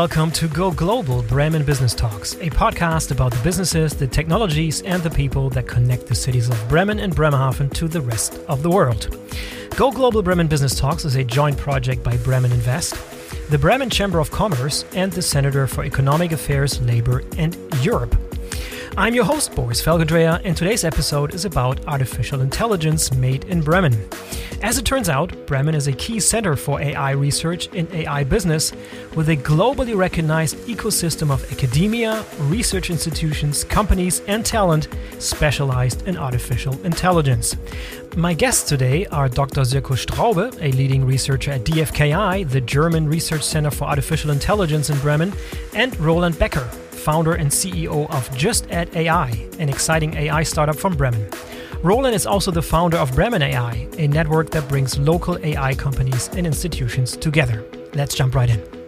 welcome to Go Global Bremen Business Talks, a podcast about the businesses, the technologies, and the people that connect the cities of Bremen and Bremerhaven to the rest of the world. Go Global Bremen Business Talks is a joint project by Bremen Invest, the Bremen Chamber of Commerce, and the Senator for Economic Affairs, Labor, and Europe. I'm your host, Boris Felgendreher, and today's episode is about artificial intelligence made in Bremen. As it turns out, Bremen is a key center for AI research in AI business with a globally recognized ecosystem of academia, research institutions, companies, and talent specialized in artificial intelligence. My guests today are Dr. Sirko Straube, a leading researcher at DFKI, the German Research Center for Artificial Intelligence in Bremen, and Roland Becker, founder and CEO of Just Add AI, an exciting AI startup from Bremen. Roland is also the founder of Bremen AI, a network that brings local AI companies and institutions together. Let's jump right in.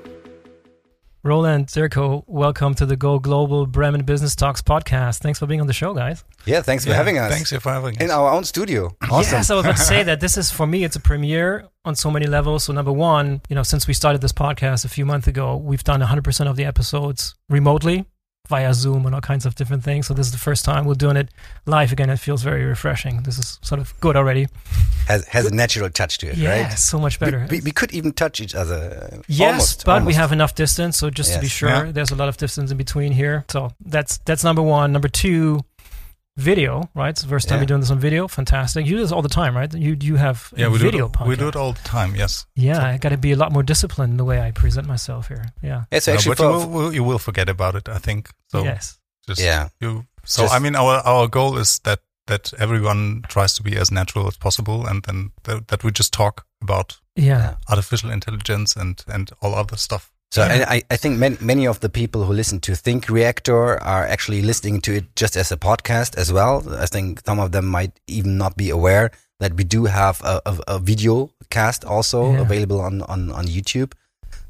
Roland Sirko, welcome to the Go Global Bremen Business Talks podcast. Thanks for being on the show, guys. Yeah, thanks for yeah, having us. Thanks for having us. In our own studio. Awesome. Yes, I was about to say that this is, for me, it's a premiere on so many levels. So, number one, you know, since we started this podcast a few months ago, we've done 100% of the episodes remotely via Zoom and all kinds of different things. So this is the first time we're doing it live again. It feels very refreshing. This is sort of good already. Has has a natural touch to it, yeah, right? so much better. We, we, we, could even touch each other. Uh, yes, almost, but almost. we have enough distance. So just yes. to be sure, yeah. there's a lot of distance in between here. So that's that's number one. Number two, video, right? It's the first time yeah. you're doing this on video. Fantastic. You do this all the time, right? You you have yeah, we video do it, We do it all the time. Yes. Yeah, so. I got to be a lot more disciplined in the way I present myself here. Yeah. It's uh, actually, but you will, you will forget about it. I think. So yes. Just yeah. You, so just, I mean, our our goal is that that everyone tries to be as natural as possible, and then th- that we just talk about yeah artificial intelligence and and all other stuff. So yeah. I, I think many, many of the people who listen to Think Reactor are actually listening to it just as a podcast as well. I think some of them might even not be aware that we do have a, a, a video cast also yeah. available on, on, on YouTube.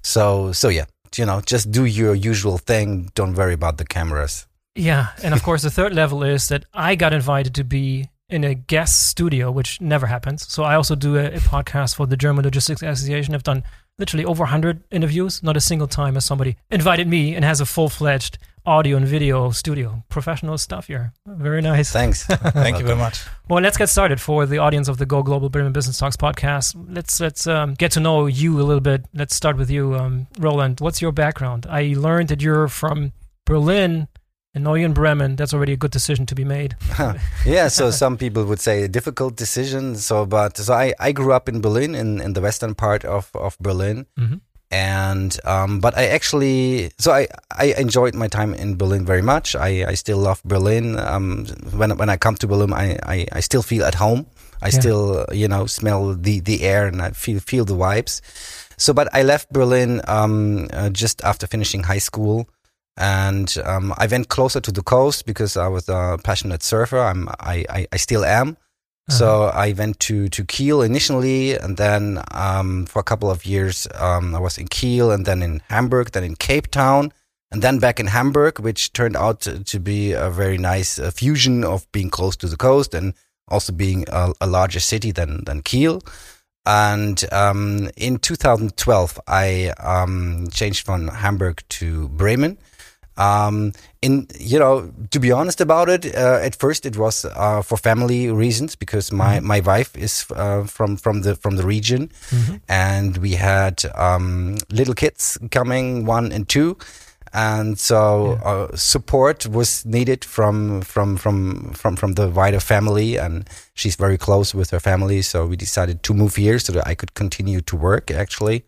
So so yeah, you know, just do your usual thing. Don't worry about the cameras. Yeah, and of course the third level is that I got invited to be in a guest studio, which never happens. So I also do a, a podcast for the German Logistics Association. I've done literally over 100 interviews. Not a single time has somebody invited me and has a full fledged audio and video studio. Professional stuff here. Very nice. Thanks. Thank you very much. Well, let's get started for the audience of the Go Global Bremen Business Talks podcast. Let's let's um, get to know you a little bit. Let's start with you, um, Roland. What's your background? I learned that you're from Berlin and now you're in Bremen. That's already a good decision to be made. yeah, so some people would say a difficult decision. So, but so I, I grew up in Berlin, in, in the western part of, of Berlin. Mm-hmm. And, um, but I actually, so I, I enjoyed my time in Berlin very much. I, I still love Berlin. Um, when, when I come to Berlin, I, I, I still feel at home. I yeah. still, you know, smell the, the air and I feel, feel the vibes. So, but I left Berlin, um, uh, just after finishing high school and um, I went closer to the coast because I was a passionate surfer. I'm, I, I, I still am. Uh-huh. So I went to, to Kiel initially, and then um, for a couple of years um, I was in Kiel, and then in Hamburg, then in Cape Town, and then back in Hamburg, which turned out to, to be a very nice uh, fusion of being close to the coast and also being a, a larger city than than Kiel. And um, in 2012, I um, changed from Hamburg to Bremen um, in you know, to be honest about it, uh, at first it was uh, for family reasons because my mm-hmm. my wife is uh, from from the from the region, mm-hmm. and we had um, little kids coming one and two, and so yeah. Uh, support was needed from from from from from the wider family, and she's very close with her family, so we decided to move here so that I could continue to work actually.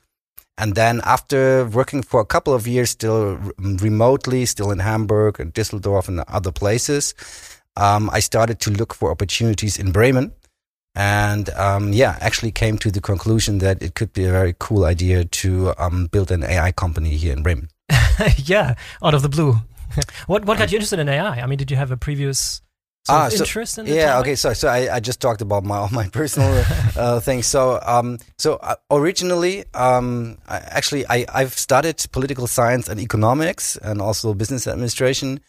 And then after working for a couple of years, still remotely, still in Hamburg and Düsseldorf and other places, um, I started to look for opportunities in Bremen. And um, yeah, actually came to the conclusion that it could be a very cool idea to um, build an AI company here in Bremen. yeah, out of the blue. what what got you interested in AI? I mean, did you have a previous ah, so, interest in yeah okay so so I, I just talked about my all my personal uh, things. So um so uh, originally um I, actually I I've studied political science and economics and also business administration.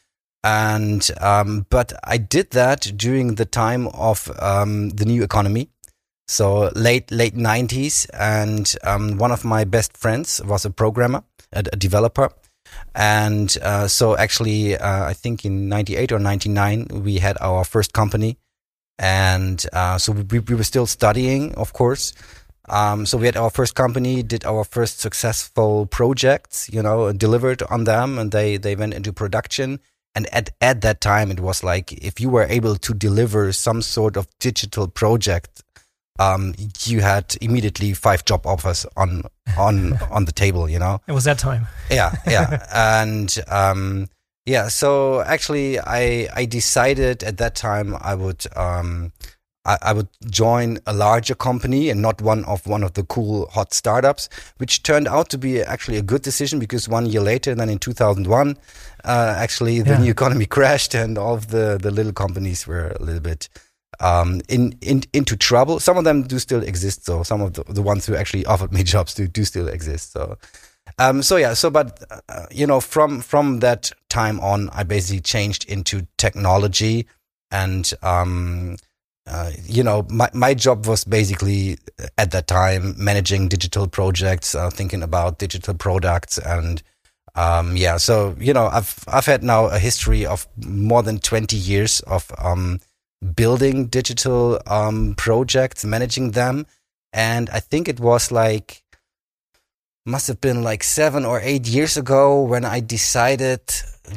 And um but I did that during the time of um the new economy. So late late 90s and um, one of my best friends was a programmer a, a developer and uh, so actually uh, i think in 98 or 99 we had our first company. And uh, so we, we were still studying of course. Um, so we had our first company did our first successful projects you know delivered on them. And they they went into production. And at, at that time it was like if you were able to deliver some sort of digital project um, you had immediately five job offers on on on the table. You know, it was that time. Yeah, yeah, and um, yeah. So actually, I I decided at that time I would um, I, I, would join a larger company and not one of one of the cool hot startups, which turned out to be actually a good decision because one year later, then in 2001, uh, actually the yeah. new economy crashed and all of the the little companies were a little bit um, in, in into trouble. Some of them do still exist, so some of the, the ones who actually offered me jobs do do still exist. So, um, so yeah, so but uh, you know, from from that time on, I basically changed into technology, and um, uh, you know, my my job was basically uh, at that time managing digital projects, uh, thinking about digital products and. Um, yeah, so you know, I've I've had now a history of more than twenty years of um, building digital um, projects, managing them. And I think it was like, must have been like seven or eight years ago when I decided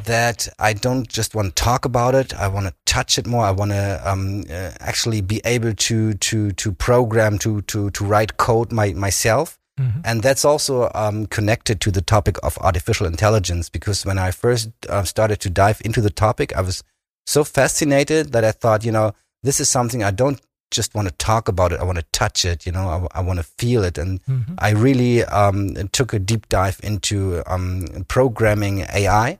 that I don't just want to talk about it. I want to touch it more. I want to um, uh, actually be able to to to program to to to write code my, myself. Mm-hmm. And that's also um, connected to the topic of artificial intelligence because when I first uh, started to dive into the topic, I was so fascinated that I thought, you know, this is something I don't just want to talk about it. I want to touch it, you know, I, I want to feel it. And mm-hmm. I really um, took a deep dive into um, programming AI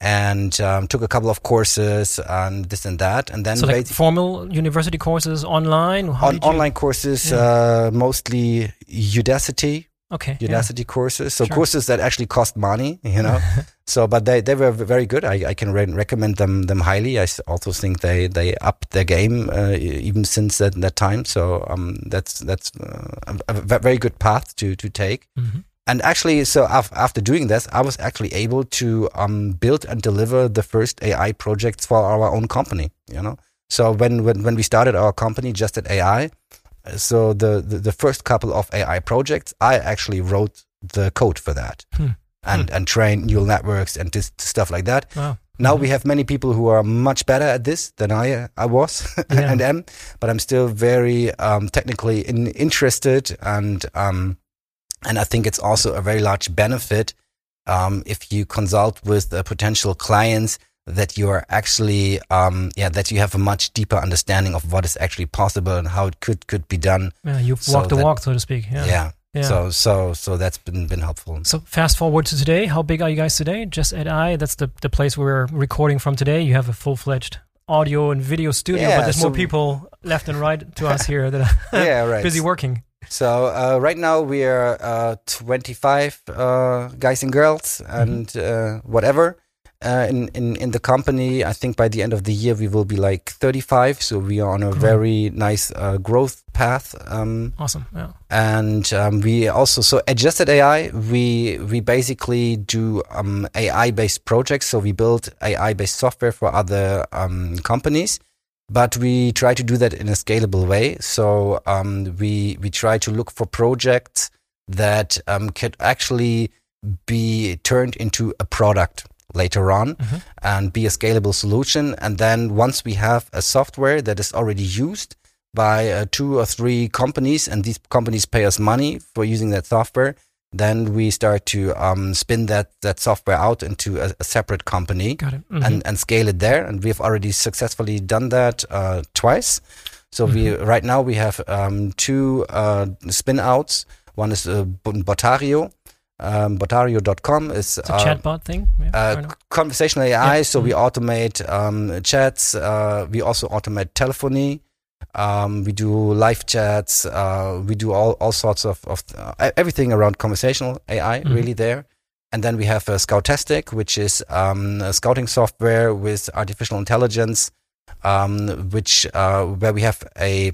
and um, took a couple of courses and this and that. And then so like formal university courses online? On, online courses, yeah. uh, mostly Udacity okay Udacity yeah. courses. So sure. courses that actually cost money you know? So but they they were very good. I, I can re recommend them them highly. I also think they they upped their game uh, even since that, that time. So um that's that's uh, a, very good path to to take. Mm -hmm. and actually so after doing this i was actually able to um build and deliver the first ai projects for our own company you know? So when when, when we started our company Just Add AI so the, the, the first couple of AI projects, I actually wrote the code for that hmm. and hmm. and train neural networks and this stuff like that. Wow. Now mm-hmm. we have many people who are much better at this than I I was yeah. and am, but I'm still very um, technically in, interested and um, and I think it's also a very large benefit um, if you consult with the potential clients that you are actually um, yeah that you have a much deeper understanding of what is actually possible and how it could could be done yeah you've so walked the walk so to speak yeah. yeah yeah. So so so that's been been helpful. So fast forward to today. How big are you guys today? Just at I. That's the the place we're recording from today. You have a full fledged audio and video studio, yeah, but there's so more people left and right to us here that are yeah, right. busy working. So uh, right now we are uh, 25 uh, guys and girls and mm-hmm. Uh, whatever uh, in, in in the company. I think by the end of the year we will be like 35. So we are on a cool. very nice uh, growth path. Um, awesome. Yeah. And um, we also so adjusted AI. We we basically do um, AI based projects. So we build AI based software for other um, companies. But we try to do that in a scalable way. So um, we we try to look for projects that um, could actually be turned into a product later on mm-hmm. and be a scalable solution. And then once we have a software that is already used by uh, two or three companies, and these companies pay us money for using that software, then we start to um, spin that that software out into a, a separate company mm-hmm. and and scale it there. And we've already successfully done that uh, twice. So mm-hmm. we right now we have um, two uh, spin outs. One is uh, Botario, um, Botario.com is it's a uh, chatbot thing. Yeah, uh, conversational AI. Yeah. So mm we mm-hmm. automate um, chats. Uh, we also automate telephony. Um, we do live chats. Uh, we do all, all sorts of, of uh, everything around conversational AI. mm Really there. And then we have uh, Scoutastic, which is um, a scouting software with artificial intelligence, um, which where we have a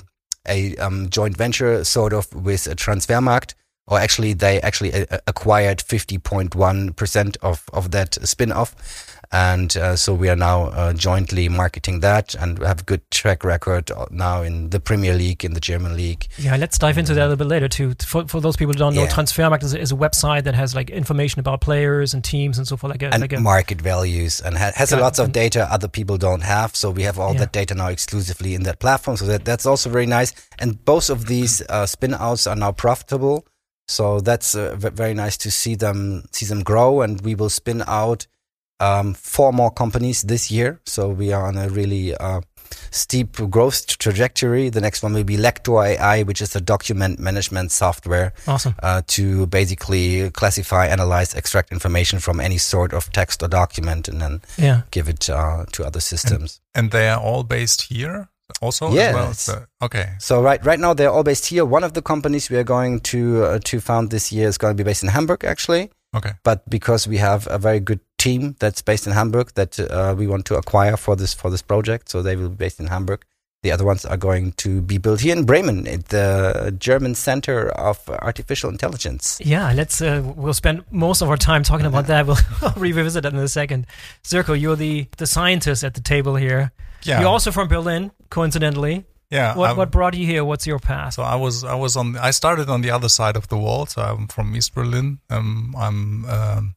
a um, joint venture sort of with a Transfermarkt or actually they actually uh, acquired 50.1% of, of that spin-off. And uh, so we are now uh, jointly marketing that and have a good track record now in the Premier League, in the German league. Yeah, let's dive into that a little bit later too. For, for those people who don't know, yeah. Transfermarkt is, is, a website that has like information about players and teams and so forth, like a, and like a market values and ha has lots of data other people don't have. So we have all yeah. that data now exclusively in that platform. So that, that's also very nice. And both of these uh, spin outs are now profitable. So that's uh, very nice to see them see them grow, and we will spin out um, four more companies this year. So we are on a really uh, steep growth trajectory. The next one will be Lector AI, which is a document management software. Awesome. Uh, to basically classify, analyze, extract information from any sort of text or document, and then yeah. give it uh, to other systems. And, and they are all based here also yes. Well? So, okay. So right right now they're all based here. One of the companies we are going to uh, to found this year is going to be based in Hamburg actually. Okay. But because we have a very good team that's based in Hamburg that uh, we want to acquire for this for this project, so they will be based in Hamburg. The other ones are going to be built here in Bremen, at the German Center of Artificial Intelligence. Yeah, let's. Uh, we'll spend most of our time talking about that. We'll revisit that in a second. Sirko, you're the the scientist at the table here. Yeah. You're also from Berlin, coincidentally. Yeah. What, what brought you here? What's your path? So I was I was on I started on the other side of the wall. So I'm from East Berlin. Um, I'm um,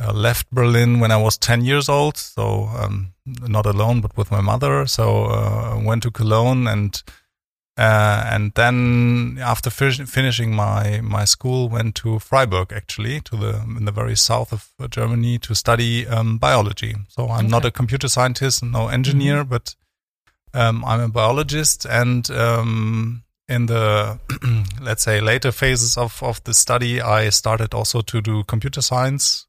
uh, left Berlin when I was 10 years old. So um, not alone, but with my mother. So uh, went to Cologne and uh, and then after finishing my my school, went to Freiburg actually to the in the very south of Germany to study um, biology. So I'm okay. not a computer scientist, no engineer, mm-hmm. but um, I'm a biologist. And um, in the let's say later phases of of the study, I started also to do computer science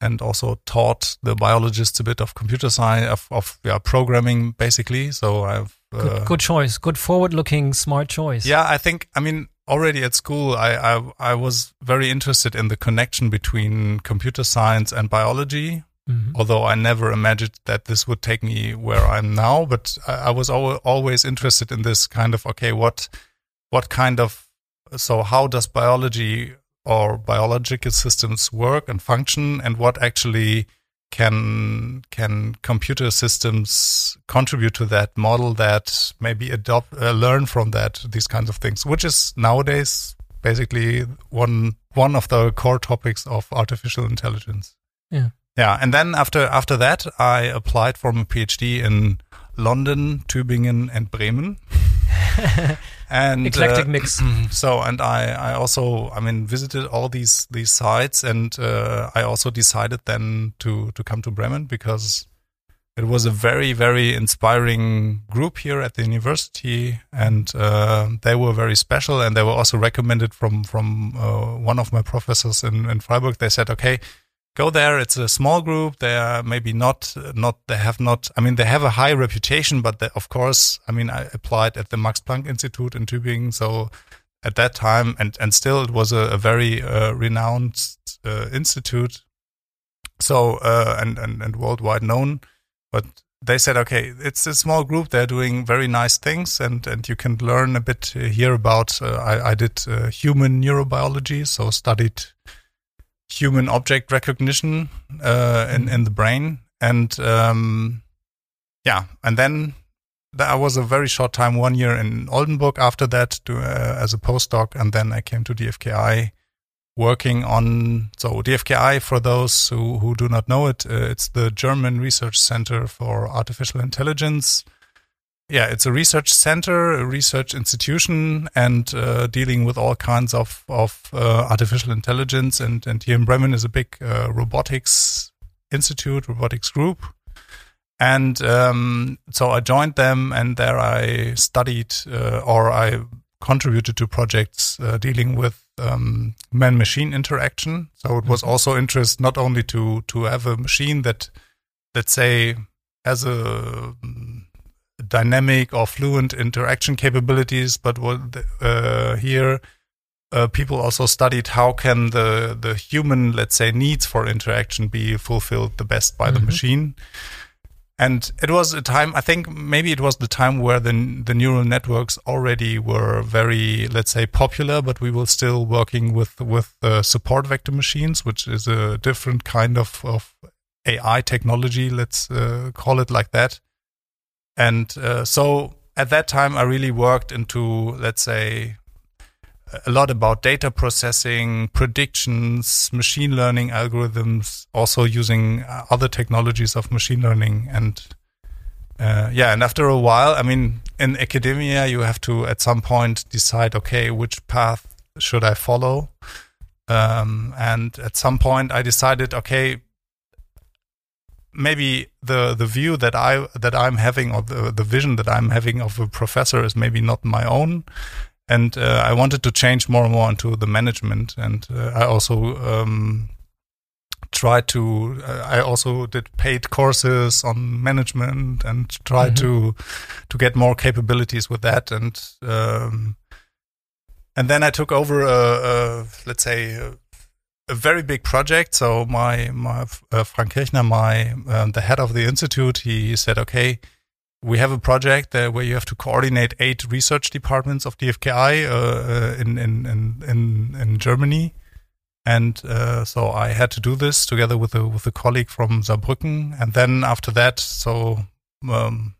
and also taught the biologists a bit of computer science of, of yeah, programming basically. So I've uh, good, good, choice, good forward-looking, smart choice. Yeah, I think. I mean, already at school, I, I I was very interested in the connection between computer science and biology. Mm-hmm. Although I never imagined that this would take me where I'm now, but I, I was al- always interested in this kind of okay, what what kind of so how does biology or biological systems work and function and what actually can can computer systems contribute to that model that maybe adopt uh, learn from that these kinds of things which is nowadays basically one one of the core topics of artificial intelligence. Yeah. Yeah. And then after after that i applied for a phd in london tübingen and bremen and eclectic uh, mix. So, and I, I also, I mean, visited all these these sites, and uh, I also decided then to to come to Bremen because it was a very very inspiring group here at the university, and uh, they were very special, and they were also recommended from from uh, one of my professors in in Freiburg. They said, okay go there. It's a small group. They are maybe not, not, they have not, I mean, they have a high reputation, but they, of course, I mean, I applied at the Max Planck Institute in Tübingen. So at that time, and, and still it was a, a very uh, renowned uh, institute. So, uh, and, and, and worldwide known, but they said, okay, it's a small group. They're doing very nice things, and, and you can learn a bit here about. Uh, I, I did uh, human neurobiology, so studied human object recognition uh, in in the brain, and um, yeah, and then I was a very short time, one year in Oldenburg. After that, to, uh, as a postdoc, and then I came to DFKI, working on so DFKI. For those who who do not know it, uh, it's the German Research Center for Artificial Intelligence yeah, it's a research center, a research institution, and uh, dealing with all kinds of of uh, artificial intelligence. And and here in Bremen is a big uh, robotics institute, robotics group. And um, so I joined them, and there I studied uh, or I contributed to projects uh, dealing with um, man-machine interaction. So it was mm-hmm. also interest not only to to have a machine that, let's say, has a dynamic or fluent interaction capabilities, but what uh, here uh, people also studied how can the the human, let's say, needs for interaction be fulfilled the best by mm-hmm. the machine. and it was a time i think maybe it was the time where the the neural networks already were very let's say popular but we were still working with with uh, support vector machines which is a different kind of of ai technology let's uh, call it like that and uh, so at that time i really worked into let's say a lot about data processing, predictions, machine learning algorithms, also using uh, other technologies of machine learning. And uh, yeah, and after a while, I mean, in academia, you have to at some point decide, okay, which path should I follow? Um, and at some point, I decided, okay, maybe the the view that I that I'm having or the the vision that I'm having of a professor is maybe not my own and uh, I wanted to change more and more into the management. And uh, I also um, tried to. Uh, I also did paid courses on management and tried mm-hmm. to to get more capabilities with that. And um, and then I took over a, a let's say. A, very big project. So my my uh, Frank Kirchner, my uh, the head of the institute, he said, "Okay, we have a project where you have to coordinate eight research departments of DFKI uh, uh, in, in, in, in, in Germany. And uh, so I had to do this together with a, with a colleague from Saarbrücken. And then after that, so um,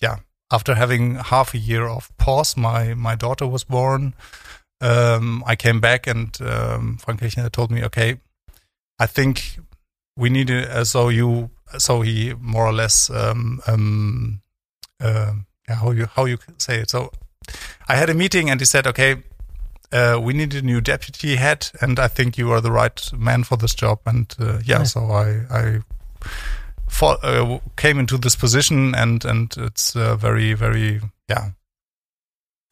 yeah, after having half a year of pause, my, my daughter was born. Um, I came back and um, Frank Kirchner told me, okay, I think we need it. So you, so he more or less um, um, uh, how you how you say it. So I had a meeting and he said, okay, uh, we need a new deputy head, and I think you are the right man for this job. And uh, yeah, yeah, so I I for, uh, came into this position, and and it's uh, very very yeah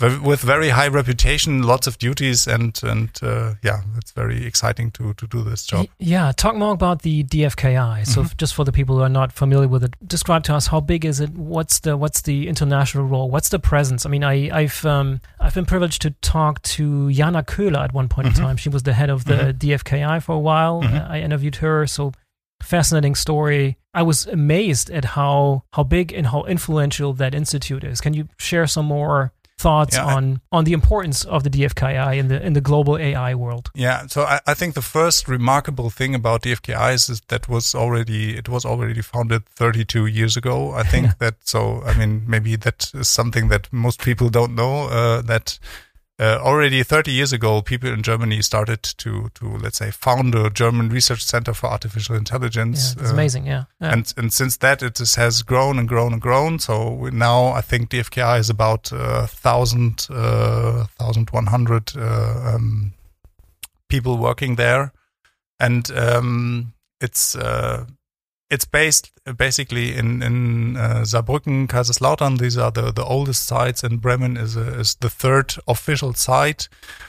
with very high reputation, lots of duties, and and uh, yeah, it's very exciting to to do this job. Yeah, talk more about the DFKI. So, mm-hmm. just for the people who are not familiar with it, describe to us how big is it? What's the what's the international role? What's the presence? I mean, I, I've um, I've been privileged to talk to Jana Köhler at one point mm-hmm. in time. She was the head of the mm-hmm. DFKI for a while. Mm-hmm. I interviewed her. So fascinating story. I was amazed at how how big and how influential that institute is. Can you share some more thoughts yeah, on I, on the importance of the DFKI in the in the global AI world. Yeah, so I, I think the first remarkable thing about DFKI is, is that was already it was already founded 32 years ago. I think that so I mean maybe that is something that most people don't know uh, that uh, already 30 years ago, people in Germany started to, to let's say, found a German research center for artificial intelligence. Yeah, it's uh, amazing, yeah. yeah. And and since that, it just has grown and grown and grown. So now I think DFKI is about uh, thousand, uh, thousand one hundred uh, um, people working there, and um, it's uh, it's based basically in in uh, Saarbrücken, Kaiserslautern. These are the, the oldest sites, and Bremen is a, is the third official site,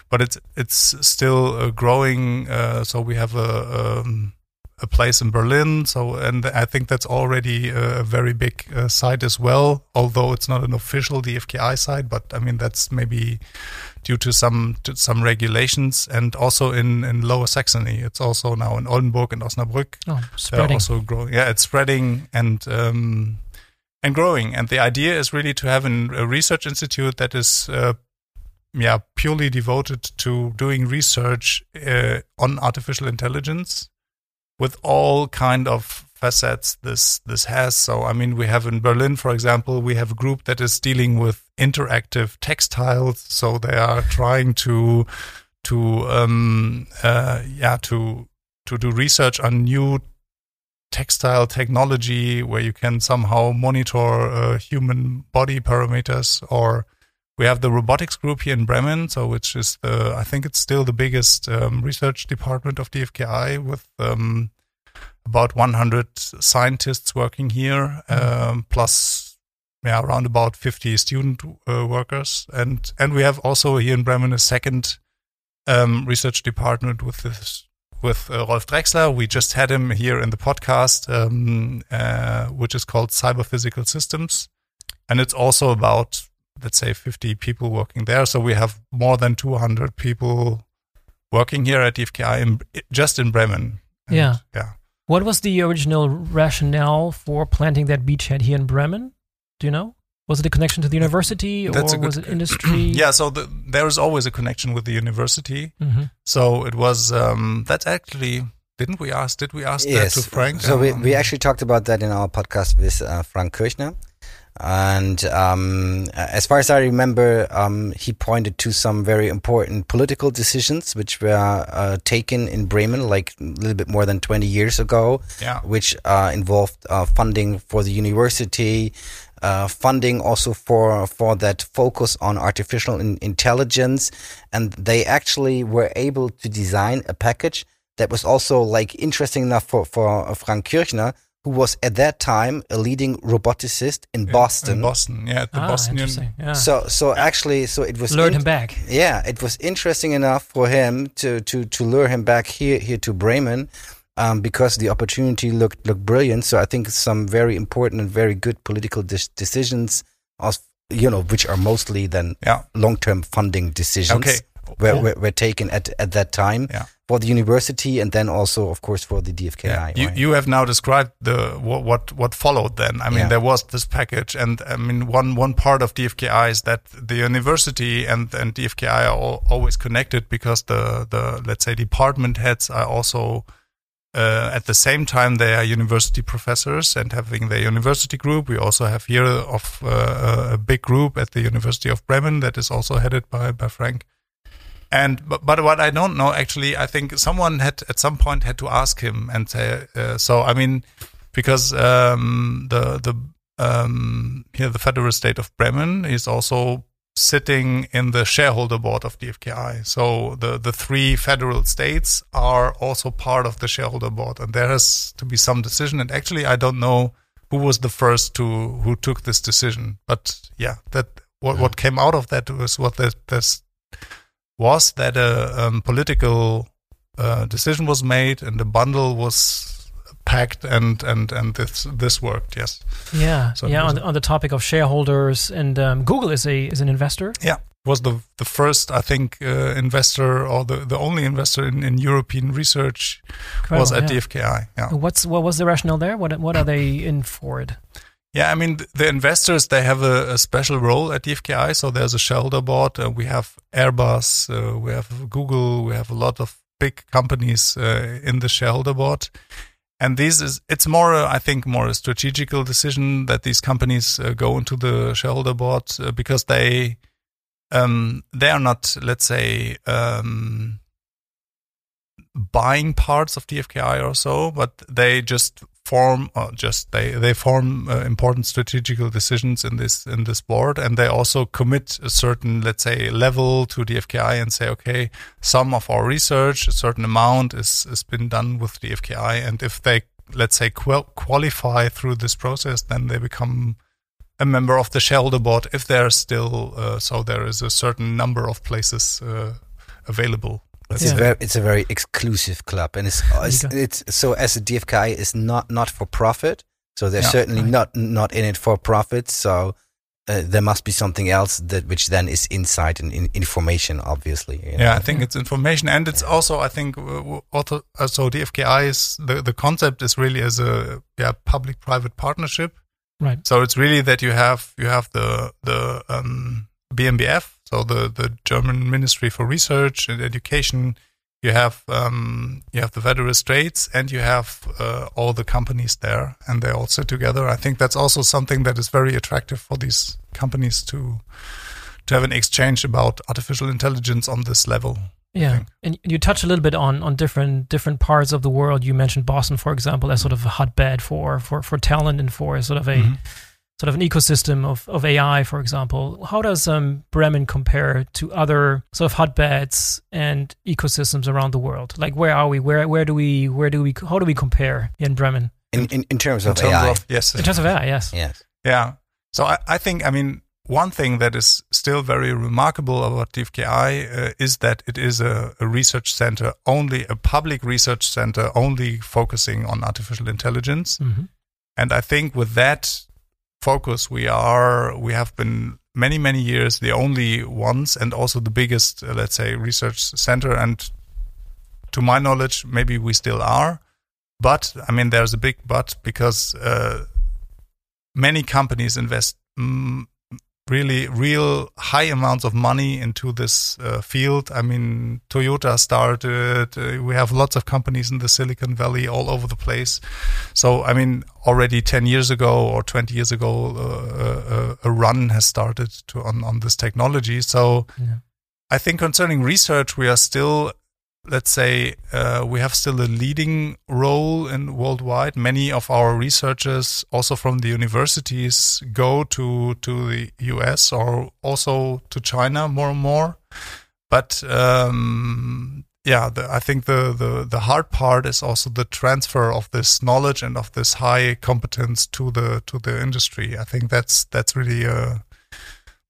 but it's it's still uh, growing. Uh, so we have a, um, a place in Berlin. So and I think that's already a very big uh, site as well. Although it's not an official DFKI site, but I mean that's maybe due to some to some regulations, and also in in Lower Saxony, it's also now in Oldenburg and Osnabrück. Oh, spreading. also growing. Yeah, it's spreading and um, and growing. And the idea is really to have an, a research institute that is. Uh, yeah, purely devoted to doing research uh, on artificial intelligence with all kind of facets this this has. So I mean, we have in Berlin, for example, we have a group that is dealing with interactive textiles. So they are trying to to um, uh, yeah to to do research on new textile technology where you can somehow monitor uh, human body parameters or we have the robotics group here in Bremen, so which is the I think it's still the biggest um, research department of DFKI with um, about 100 scientists working here, mm-hmm. um, plus yeah, around about 50 student uh, workers, and and we have also here in Bremen a second um, research department with this with uh, Rolf Drechsler. We just had him here in the podcast, um, uh, which is called Cyber Physical Systems, and it's also about let's say 50 people working there. So we have more than 200 people working here at DFKI in, just in Bremen. And, yeah. Yeah. What was the original rationale for planting that beachhead here in Bremen? Do you know? Was it a connection to the university That's or a good- was it industry? Yeah, so the, there is always a connection with the university. hmm So it was um, that's actually didn't we ask? Did we ask that to Frank? So we, Um, we actually talked about that in our podcast with uh, Frank Kirchner. And um, as far as I remember, um, he pointed to some very important political decisions which were uh, taken in Bremen, like a little bit more than 20 years ago, yeah. which uh, involved uh, funding for the university, uh, funding also for for that focus on artificial in- intelligence, and they actually were able to design a package that was also like interesting enough for for uh, Frank Kirchner, who was at that time a leading roboticist in in- Boston. In Boston, yeah, at the Ah, Boston. interesting. Yeah. So so actually, so it was Lured int- him back. yeah, it was interesting enough for him to to to lure him back here here to Bremen, um, because the opportunity looked looked brilliant. So I think some very important and very good political dis- decisions, of, you know, which are mostly then Yeah. long term funding decisions, Okay. Were, Oh. were were taken at at that time Yeah. for the university and then also of course for the DFKI. Yeah. You, right? you have now described the what what, what followed. Then I mean Yeah. there was this package, and I mean one one part of DFKI is that the university and and DFKI are all, always connected because the the let's say department heads are also. Uh, at the same time, they are university professors and having their university group. We also have here of uh, a big group at the University of Bremen that is also headed by by Frank. And but, but what I don't know actually, I think someone had at some point had to ask him and say. Uh, so I mean, because um, the the um, here the federal state of Bremen is also sitting in the shareholder board of DFKI. So the the three federal states are also part of the shareholder board, and there has to be some decision. And actually, I don't know who was the first to who took this decision, but yeah, that what what came out of that was what this was that a um, political uh, decision was made and the bundle was packed and and and this this worked yes Yeah, So yeah. On the, on the topic of shareholders, and um, Google is a is an investor. yeah was the the first i think uh, investor or the the only investor in, in european research was at yeah. dfki yeah What's what was the rationale there? What what are they in for it? Yeah, I mean the investors they have a, a special role at DFKI. So there's a shareholder board. Uh, we have Airbus, uh, we have Google, we have a lot of big companies uh, in the shareholder board. And this is it's more uh, I think more a strategical decision that these companies uh, go into the shareholder board uh, because they um, they are not let's say um, buying parts of DFKI or so, but they just form or just they they form uh, important strategical decisions in this in this board, and they also commit a certain let's say level to DFKI and say, okay, some of our research, a certain amount is has been done with DFKI, and if they let's say qual- qualify through this process, then they become a member of the shareholder board if they're still uh, so there is a certain number of places uh, available. Let's It's Yeah. a very, it's a very exclusive club, and it's it's, it's so as a DFKI is not not for profit, so they're Yeah. certainly Right. not not in it for profit. So uh, there must be something else that which then is insight and in, information, obviously. you know. Yeah, I think it's information, and it's also I think uh, also uh, so DFKI is the the concept is really as a yeah public private partnership. Right. So it's really that you have you have the the um, BMBF, so the the German Ministry for Research and Education. You have um, you have the federal states, and you have uh, all the companies there, and they all sit together. I think that's also something that is very attractive for these companies to to have an exchange about artificial intelligence on this level. Yeah, and you touch a little bit on on different different parts of the world. You mentioned Boston, for example, as sort of a hotbed for for for talent and for sort of a Mhm. Sort of an ecosystem of, of AI, for example. How does um, Bremen compare to other sort of hotbeds and ecosystems around the world? Like, where are we? Where where do we where do we how do we compare in Bremen in, in in terms In of terms AI. of yes, in terms of AI? Yes. yes. Yeah. So I, I think, I mean, one thing that is still very remarkable about DFKI uh, is that it is a, a research center, only a public research center, only focusing on artificial intelligence. hmm And I think with that focus, we are, we have been many, many years the only ones and also the biggest, uh, let's say, research center. And to my knowledge, maybe we still are. but I mean, there's a big but because uh, many companies invest really real high amounts of money into this uh, field. I mean, Toyota started. Uh, we have lots of companies in the Silicon Valley all over the place. So, I mean, already ten years ago or twenty years ago, uh, uh a run has started to on on this technology. So, yeah. I think concerning research, we are still let's say uh, we have still a leading role in worldwide. Many of our researchers, also from the universities, go to to the US or also to China more and more. But um, yeah, the, I think the, the the hard part is also the transfer of this knowledge and of this high competence to the to the industry. I think that's that's really a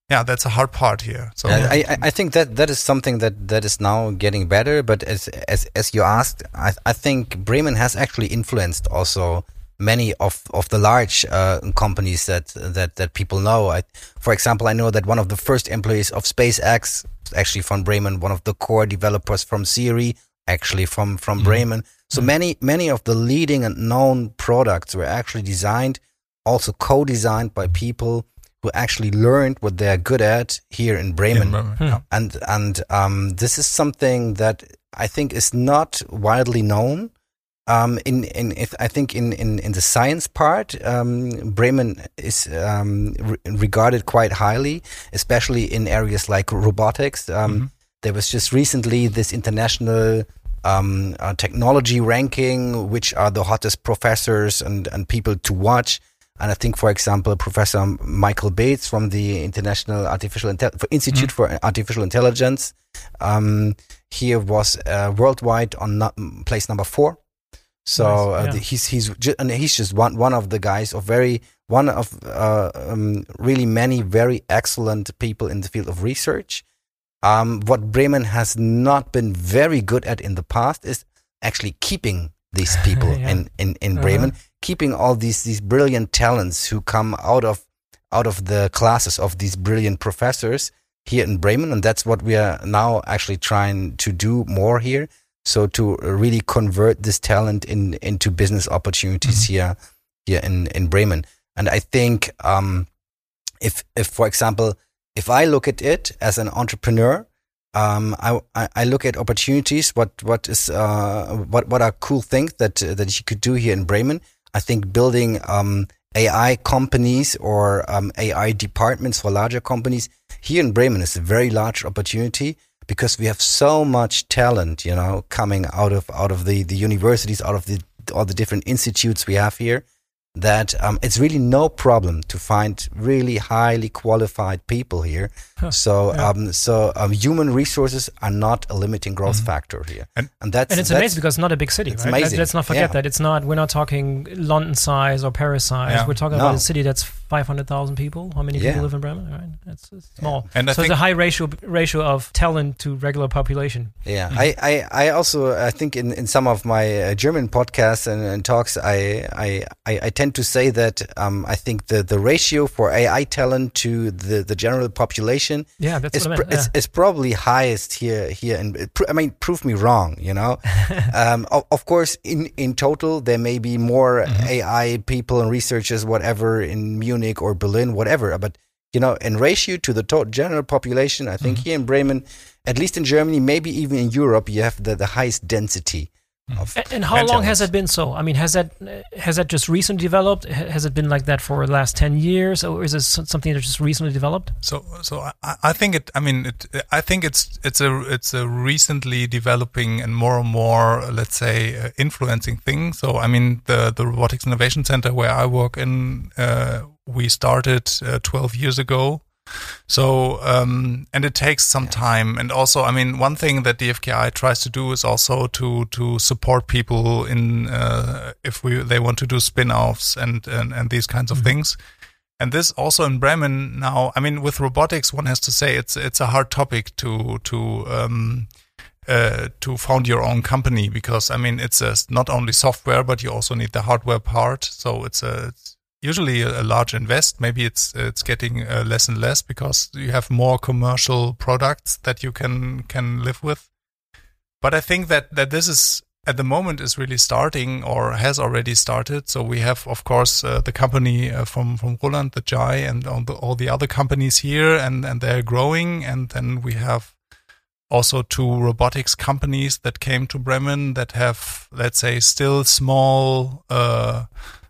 yeah, that's a hard part here. So I, I think that that is something that, that is now getting better. But as as as you asked, I I think Bremen has actually influenced also many of of the large uh, companies that that that people know. I, for example, I know that one of the first employees of SpaceX actually from Bremen, one of the core developers from Siri, actually from from mm. Bremen. So mm. many many of the leading and known products were actually designed, also co-designed by people who actually learned what they're good at here in Bremen. Bremen hmm. yeah. And and um, this is something that I think is not widely known. Um, in in if, I think in, in, in the science part, um, Bremen is um, re regarded quite highly, especially in areas like robotics. Um, mm -hmm. There was just recently this international um, uh, technology ranking, which are the hottest professors and, and people to watch. And I think, for example, Professor Michael Beetz from the International Artificial Intel- Institute mm. for Artificial Intelligence, um, he was uh, worldwide on place number four. So nice. yeah. uh, he's he's ju- and he's just one one of the guys of very one of uh, um, really many very excellent people in the field of research. Um, what Bremen has not been very good at in the past is actually keeping these people yeah. in in in uh-huh. Bremen keeping all these these brilliant talents who come out of out of the classes of these brilliant professors here in Bremen, and that's what we are now actually trying to do more here. So to really convert this talent in into business opportunities mm-hmm. here here in in Bremen. And I think um, if if for example if I look at it as an entrepreneur, um, I, I look at opportunities. What what is uh, what what are cool things that that you could do here in Bremen? I think building um, AI companies or um, AI departments for larger companies here in Bremen is a very large opportunity because we have so much talent, you know, coming out of out of the the universities, out of the all the different institutes we have here that um, it's really no problem to find really highly qualified people here. Huh, so, yeah. um, so um, human resources are not a limiting growth mm-hmm. factor here, and, and that's and it's that's, amazing because it's not a big city. It's right? amazing. Let's not forget yeah. that it's not. We're not talking London size or Paris size. Yeah. We're talking no. about a city that's five hundred thousand people. How many people live in Bremen? Right, it's, it's small. And so it's a high ratio ratio of talent to regular population. Yeah, mm-hmm. I, I, I also I think in, in some of my uh, German podcasts and, and talks I, I I I tend to say that um, I think the, the ratio for AI talent to the, the general population yeah, that's is, I mean, yeah. is, is, probably highest here here. And I mean, prove me wrong. You know, um, of, of, course, in in total there may be more mm-hmm. AI people and researchers, whatever, in Munich or Berlin, whatever. But you know, in ratio to the total general population, I think mm-hmm. here in Bremen, at least in Germany, maybe even in Europe, you have the, the highest density and, and how long has it been so? I mean, has that has that just recently developed? Has it been like that for the last ten years, or is this something that just recently developed? So, so I, I think it. I mean, it, I think it's it's a it's a recently developing and more and more, let's say, uh, influencing thing. So, I mean, the the Robotics Innovation Center where I work in, uh, we started uh, twelve years ago so, um, and it takes some yeah. time. And also, I mean, one thing that DFKI tries to do is also to, to support people in, uh, if we, they want to do spin-offs and, and, and these kinds of mm-hmm. things. And this also in Bremen now, I mean, with robotics, one has to say it's, it's a hard topic to, to, um, uh, to found your own company because I mean it's a, not only software but you also need the hardware part. So it's a it's, usually a, large invest. Maybe it's it's getting uh, less and less because you have more commercial products that you can can live with. But I think that that this is at the moment is really starting or has already started. So we have, of course, uh, the company uh, from from Roland, the Jai, and all the, all the other companies here, and and they're growing. And then we have also two robotics companies that came to Bremen that have, let's say, still small. Uh,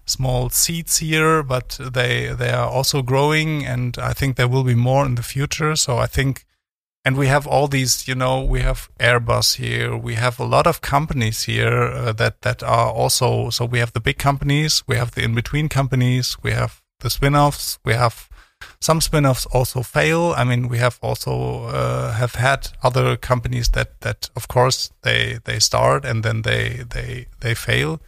small seeds here, but they they are also growing, and I think there will be more in the future. So I think and we have all these you know we have airbus here we have a lot of companies here uh, that that are also so we have the big companies we have the in between companies we have the spin-offs we have some spin-offs also fail i mean we have also uh, have had other companies that that of course they they start and then they they they fail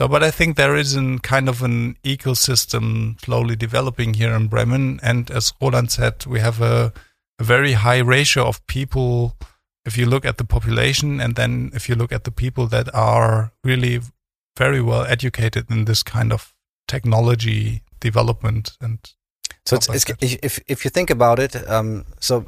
so but i think there is a kind of an ecosystem slowly developing here in bremen. And as roland said we have a a very high ratio of people if you look at the population and then if you look at the people that are really very well educated in this kind of technology development and so it's, like it's if if you think about it um, so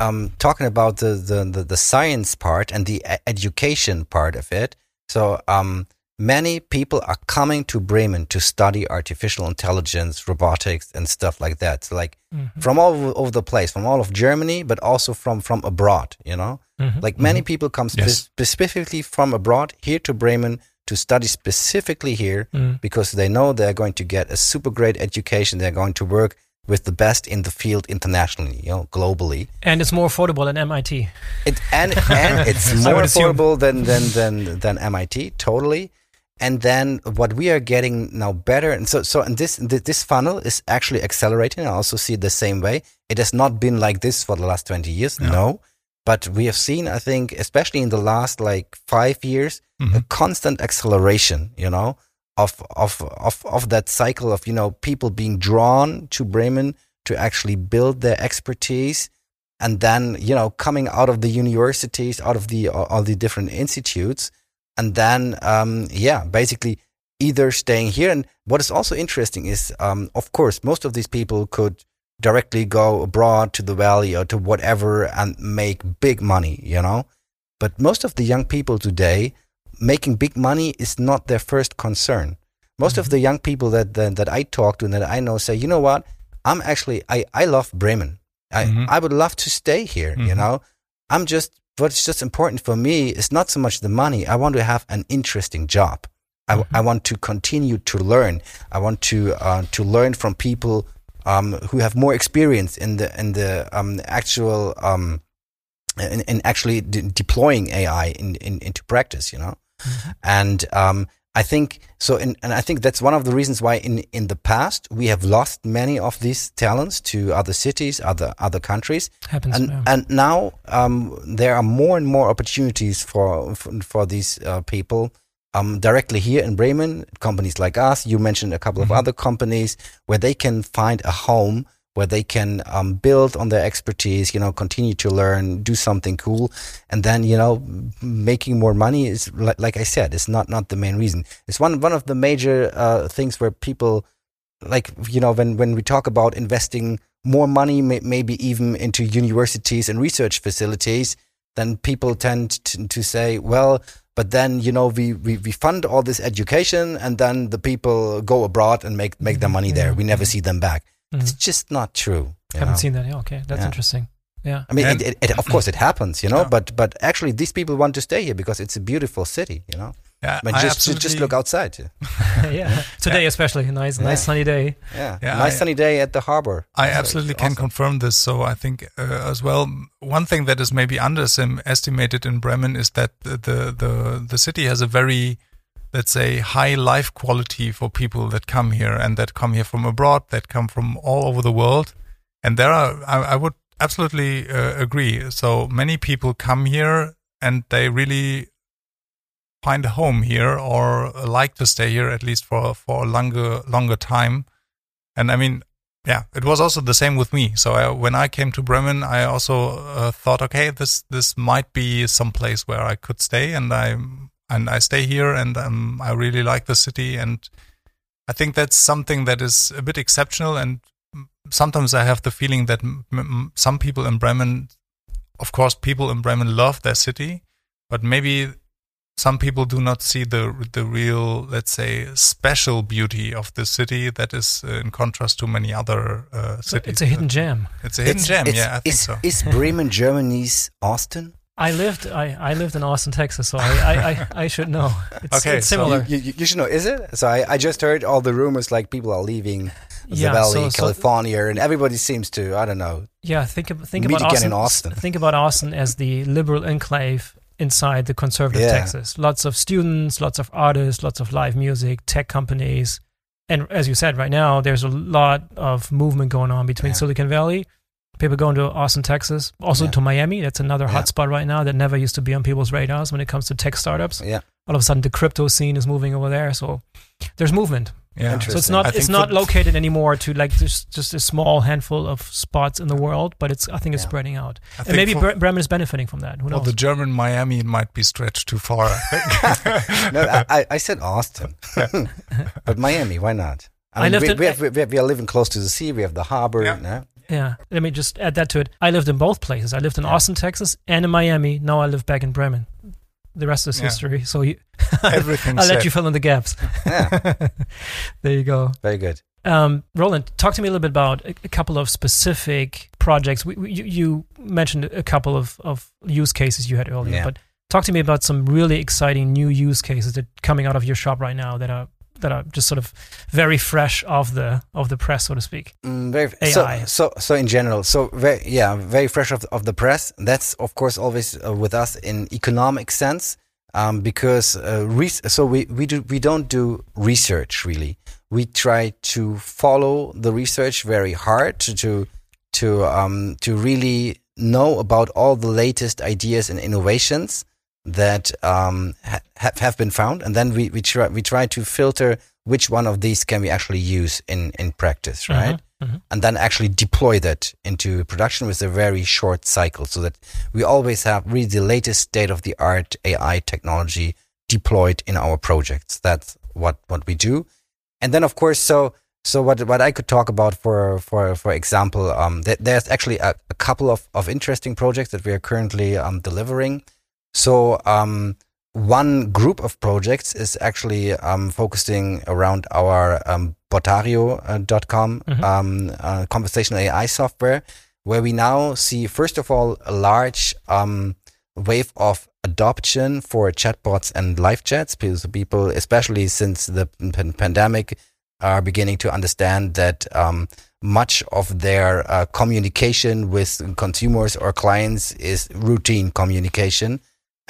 um, talking about the, the, the the science part and the education part of it so um, many people are coming to Bremen to study artificial intelligence, robotics, and stuff like that. So like mm-hmm. from all over the place, from all of Germany, but also from from abroad. You know, mm-hmm. like many mm-hmm. people come spe- yes. specifically from abroad here to Bremen to study specifically here mm. because they know they're going to get a super great education. They're going to work with the best in the field internationally, you know, globally. And it's more affordable than MIT. It, and and it's more affordable than, than than than MIT, totally and then what we are getting now better and so so and this this funnel is actually accelerating. I also see it the same way. It has not been like this for the last 20 years no, no. But we have seen i think especially in the last like 5 years mm-hmm. a constant acceleration you know of of of of that cycle of you know people being drawn to bremen to actually build their expertise and then you know coming out of the universities out of the all the different institutes and then um, yeah, basically either staying here. And what is also interesting is, um, of course, most of these people could directly go abroad to the valley or to whatever and make big money, you know. But most of the young people today, making big money is not their first concern. Most mm-hmm. of the young people that, that, that I talk to and that I know say, you know what, I'm actually I I love Bremen. I mm-hmm. I would love to stay here. Mm-hmm. You know, I'm just what's just important for me is not so much the money. I want to have an interesting job. I, mm-hmm. I want to continue to learn. I want to uh, to learn from people um, who have more experience in the in the um, actual um, in, in, actually de- deploying AI in, in, into practice. You know, mm-hmm. and um, I think so, in, and I think that's one of the reasons why in in the past we have lost many of these talents to other cities, other other countries, Happens, and yeah. and now um, there are more and more opportunities for for, for these uh, people um, directly here in Bremen. Companies like us, you mentioned a couple mm-hmm. of other companies where they can find a home where they can um, build on their expertise, you know, continue to learn, do something cool, and then you know, making more money is like, like I said, it's not not the main reason. It's one one of the major uh, things where people like you know when when we talk about investing more money, may, maybe even into universities and research facilities, then people tend to, to say, well, but then you know we, we, we fund all this education and then the people go abroad and make make their money there. We never see them back Mm. It's just not true. Haven't know? seen that. Yeah, okay, that's yeah. interesting. Yeah, I mean, it, it, it, of course, it happens, you know. Yeah. But but actually, these people want to stay here because it's a beautiful city, you know. Yeah, I just absolutely... just look outside. yeah, today yeah. especially a nice nice sunny day. Yeah, yeah nice I, sunny day at the harbor. I so absolutely can awesome. confirm this. So I think uh, as well, one thing that is maybe underestimated in Bremen is that the the the, the city has a very let's say, high life quality for people that come here and that come here from abroad, that come from all over the world. And there are, I, I would absolutely uh, agree. So many people come here and they really find a home here or like to stay here at least for, for a longer, longer time. And I mean, yeah, it was also the same with me. So I, when I came to Bremen, I also uh, thought, okay, this this might be some place where I could stay, and I and I stay here and um, I really like the city and I think that's something that is a bit exceptional and sometimes I have the feeling that m- some people in Bremen of course people in Bremen love their city but maybe some people do not see the the real, let's say, special beauty of the city that is uh, in contrast to many other uh, cities. It's a hidden gem. It's a hidden It's- gem. it's- Yeah, I think is, so. is Bremen Germany's Austin? I lived I, I lived in Austin, Texas, so I I, I, I should know. It's, Okay, it's so similar. You, you, you should know, is it? So I, I just heard all the rumors like people are leaving the Yeah, Valley, so- so- California, and everybody seems to, I don't know. yeah, think think Meet about again Austin, in Austin. Think about Austin as the liberal enclave inside the conservative Yeah. Texas. Lots of students, lots of artists, lots of live music, tech companies, and as you said, right now there's a lot of movement going on between Yeah. Silicon Valley. People going to Austin, Texas, also Yeah. to Miami. That's another Yeah. hotspot right now that never used to be on people's radars when it comes to tech startups. Yeah. All of a sudden, the crypto scene is moving over there. So there's movement. yeah. So it's not I it's not located anymore to like just just a small handful of spots in the world, but it's I think it's Yeah. spreading out, I and maybe for- Bremen is benefiting from that. Who Well, knows? the German Miami might be stretched too far. I. No, I, I- I said Austin, but Miami, why not? I lived we, in- we, have, we, have, we are living close to the sea. We have the harbor. Yeah. no? Yeah, let me just add that to it. I lived in both places. I lived in Austin, Texas, and in Miami. Now I live back in Bremen. The rest is Yeah. history. So you, Everything I'll let you fill in the gaps. Yeah, there you go. very good. Um, Roland, talk to me a little bit about a, a couple of specific projects. We, we, you, you mentioned a couple of, of use cases you had earlier, Yeah. but talk to me about some really exciting new use cases that are coming out of your shop right now that are that are just sort of very fresh off the of the press, so to speak. Mm, very, AI. So, so, so in general, so very, yeah, very fresh of, of the press. That's of course always uh, with us in economic sense, um, because uh, res- so we we do we don't do research really. We try to follow the research very hard to to to um to really know about all the latest ideas and innovations that um ha- have been found, and then we we try we try to filter which one of these can we actually use in in practice, right? Mhm. and then actually deploy that into production with a very short cycle so that we always have really the latest state of the art AI technology deployed in our projects. That's what, what we do. And then of course, so, so what, what I could talk about for, for, for example, um, that there's actually a, a couple of, of interesting projects that we are currently, um, delivering. So, um, one group of projects is actually um, focusing around our um, Botario.com Mhm. um, uh, conversational AI software, where we now see, first of all, a large um, wave of adoption for chatbots and live chats because people, especially since the pan- pandemic, are beginning to understand that um, much of their uh, communication with consumers or clients is routine communication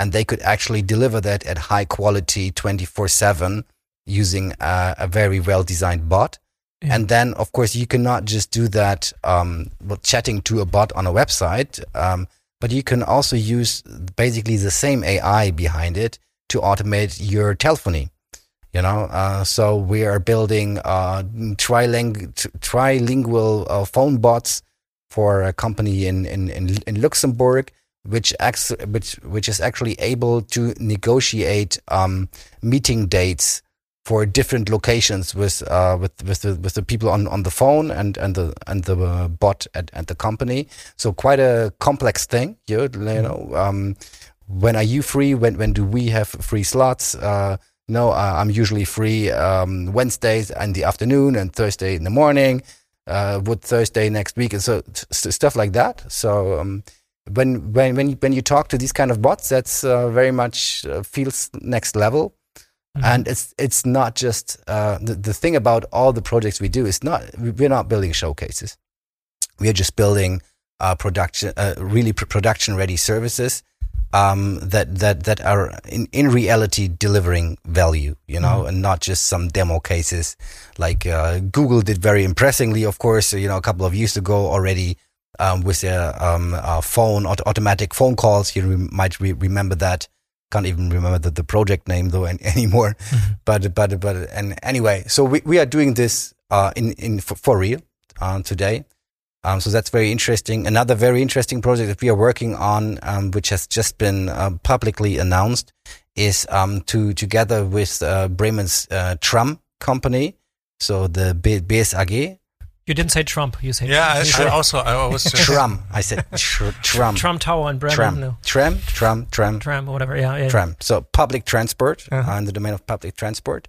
and they could actually deliver that at high quality 24 7 using a, a very well designed bot. Yeah. And then, of course, you cannot just do that um, with chatting to a bot on a website, um, but you can also use basically the same AI behind it to automate your telephony. You know, uh, so we are building uh, triling- trilingual uh, phone bots for a company in in, in, in Luxembourg, which acts, which which is actually able to negotiate um, meeting dates for different locations with uh, with with the, with the people on, on the phone and and the and the uh, bot at, at the company. So quite a complex thing. You, you know, um, when are you free? When when do we have free slots? Uh, no, uh, I'm usually free um, Wednesdays in the afternoon and Thursday in the morning. Uh, would Thursday next week and so st- stuff like that. So um, when when when you, when you talk to these kind of bots, that's uh, very much uh, feels next level. Mhm. And it's it's not just uh, the the thing about all the projects we do is not we're not building showcases. We are just building uh, production uh, really pr- production ready services um, that that that are in in reality delivering value, you know, Mhm. and not just some demo cases like uh, Google did very impressively, of course, you know, a couple of years ago already um, with their um, uh, phone aut- automatic phone calls. You re- might re- remember that. Can't even remember the, the project name though an- anymore. Mhm. But but but and anyway, so we, we are doing this uh, in in for, for real uh, today. Um, so that's very interesting. Another very interesting project that we are working on, um, which has just been uh, publicly announced, is um, to together with uh, Bremen's uh, tram company, so the B- BSAG. You You didn't say Trump. You said yeah. I, I also I was just tram. I said tr- tram. Tram Tower in Bremen. Tram. No. Tram. Tram. Tram. Tram or whatever. Yeah. yeah. Tram. So public transport Uh-huh. uh, in the domain of public transport.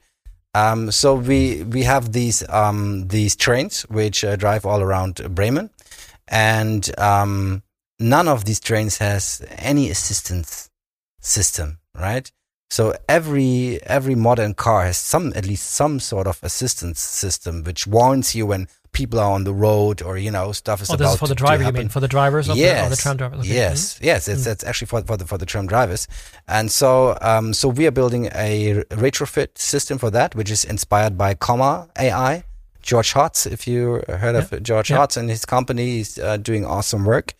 Um, so we we have these um, these trains which uh, drive all around Bremen, and um, none of these trains has any assistance system, right? So every every modern car has some at least some sort of assistance system which warns you when people are on the road or you know stuff is Oh, about this is for the driver. You mean for the drivers of yes, the, the tram drivers? Okay. Yes, yes, it's, it's actually for, for the for the tram drivers, and so um, so we are building a retrofit system for that, which is inspired by Comma AI. George Hotz, if you heard of George Yeah. Hotz and his company, is uh, doing awesome work.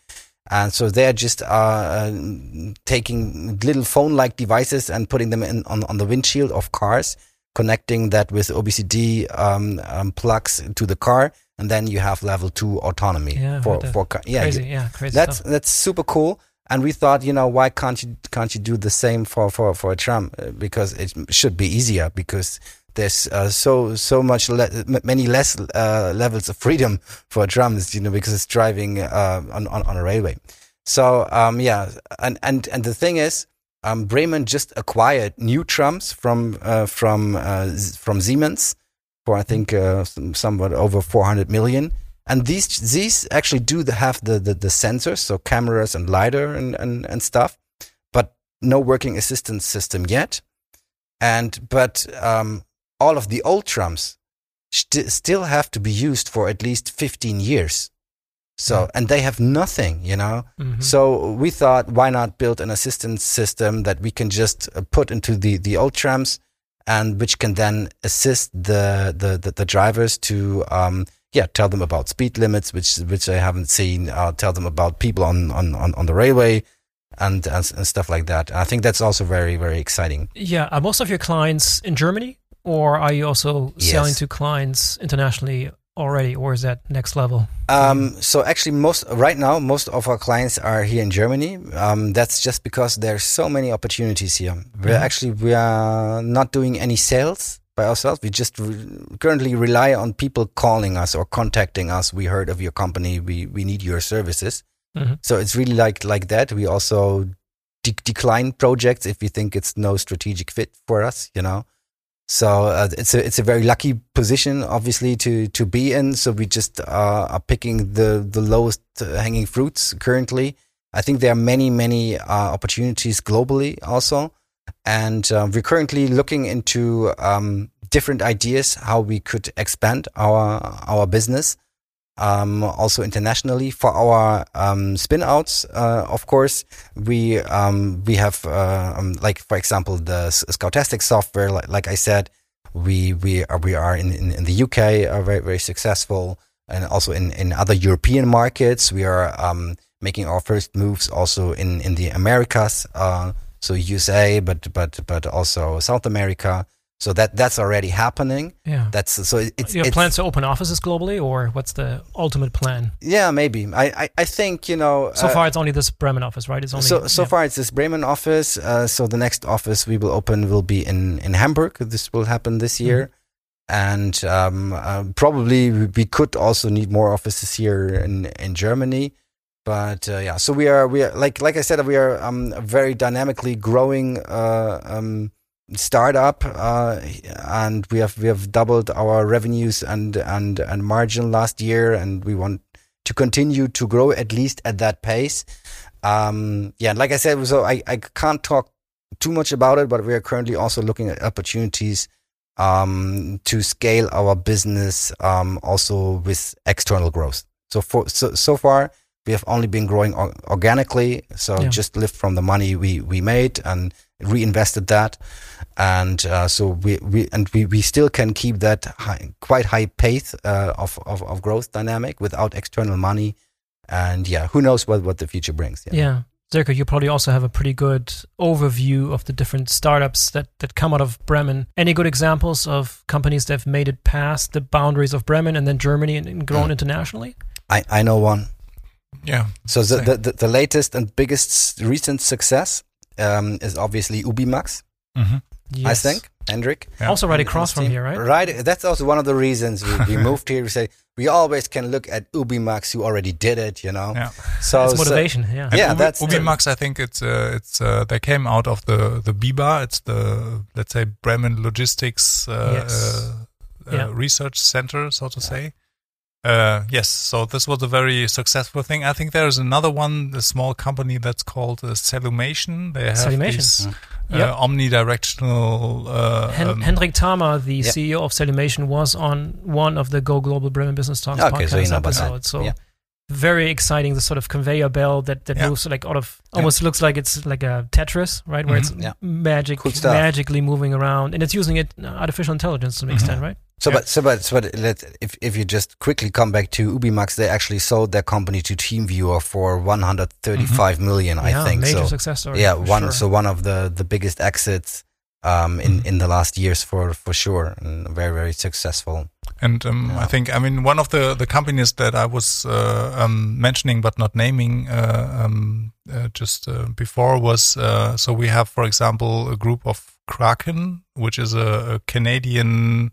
And so they're just uh, uh, taking little phone-like devices and putting them in on, on the windshield of cars, connecting that with OBCD um, um, plugs to the car, and then you have level two autonomy Yeah, for for car. Yeah, Crazy. you- Yeah. Crazy that's stuff. that's super cool. And we thought, you know, why can't you can't you do the same for for for a tram? Uh, Because it should be easier. Because there's uh, so so much le- many less uh, levels of freedom for trams, you know, because it's driving uh, on, on on a railway. So um, yeah, and and and the thing is, um, Bremen just acquired new trams from uh, from uh, from Siemens for I think uh, some- somewhat over 400 million. And these these actually do have the, the, the sensors, so cameras and lidar and, and, and stuff, but no working assistance system yet. And but um, all of the old trams st- still have to be used for at least 15 years. So and they have nothing, you know. Mhm. So we thought, why not build an assistance system that we can just uh, put into the, the old trams, and which can then assist the the, the, the drivers to um, yeah tell them about speed limits, which which they haven't seen, uh, tell them about people on on, on, on the railway, and, and and stuff like that. And I think that's also very very exciting. Yeah. Are most of your clients in Germany, or are you also selling Yes. to clients internationally already, or is that next level? Um, so actually, most right now, most of our clients are here in Germany. Um, that's just because there's so many opportunities here. We're Mhm. actually we are not doing any sales by ourselves. We just re- currently rely on people calling us or contacting us. We heard of your company. We we need your services. Mhm. So it's really like like that. We also de- decline projects if we think it's no strategic fit for us. You know. So uh, it's a it's a very lucky position, obviously, to to be in. So we just uh, are picking the the lowest uh, hanging fruits currently. I think there are many many uh, opportunities globally also, and uh, we're currently looking into um, different ideas how we could expand our our business. Um, also internationally for our um, spin outs, uh, of course, we um, we have uh, um, like for example the Scoutastic software. Like, like I said, we we are we are in, in, in the UK are very very successful, and also in, in other European markets. We are um, making our first moves also in, in the Americas, uh, so USA, but but but also South America. So that that's already happening. Yeah. That's so it's you have it's, plans to open offices globally, or what's the ultimate plan? yeah maybe I, I I think you know So uh, far, it's only this Bremen office, right? It's only so so yeah. far it's this Bremen office. Uh, so the next office we will open will be in in Hamburg. This will happen this year, and um, uh, probably we we could also need more offices here in in Germany. But uh, yeah, so we are we are like like I said we are um, very dynamically growing uh, um, startup, uh, and we have we have doubled our revenues and and and margin last year, and we want to continue to grow at least at that pace. Um, yeah, like I said, so I, I can't talk too much about it, but we are currently also looking at opportunities um, to scale our business um, also with external growth. So for so, so far we have only been growing or- organically, so Yeah. just lived from the money we we made and reinvested that, and uh, so we, we and we, we still can keep that high, quite high pace uh, of, of of growth dynamic without external money, and yeah, who knows what what the future brings? Yeah. Sirko, you probably also have a pretty good overview of the different startups that, that come out of Bremen. Any good examples of companies that have made it past the boundaries of Bremen and then Germany and, and grown Mm. internationally? I I know one. Yeah. So the, the, the, the latest and biggest recent success um, is obviously Ubimax, hmm I think. Hendrik. Yeah. Also right across from here, right? Right. That's also one of the reasons we, we moved here. We say we always can look at Ubimax, who already did it, you know. Yeah. So it's motivation. So, yeah. Yeah. Ubi, that's Ubimax. I think it's uh, it's uh, they came out of the the BIBA. It's the let's say Bremen Logistics uh, yes. Uh, yeah. research center, so to yeah. say. Uh, yes, so this was a very successful thing. I think there is another one, a small company that's called uh, Cellumation. They have Cellumation. These, mm. uh, yep. omnidirectional. Uh, Hen- um, Hendrik Thamer, the yep. CEO of Cellumation, was on one of the Go Global Bremen Business Talks okay, podcast so you know episodes. So yeah. very exciting. The sort of conveyor belt that that moves like out of almost looks like it's like a Tetris, right? Where mm-hmm. it's magic, cool magically moving around, and it's using it uh, artificial intelligence to an mm-hmm. extent, right? So, yeah. but so, but so, but let if if you just quickly come back to Ubimax, they actually sold their company to TeamViewer for one hundred thirty-five mm-hmm. million, I yeah, think. Major so, success story. Yeah, one. Sure. So one of the the biggest exits um, in mm-hmm. in the last years for for sure, and very very successful. And um, yeah. I think I mean one of the the companies that I was uh, um, mentioning but not naming uh, um, uh, just uh, before was uh, so we have for example a group of Kraken, which is a, a Canadian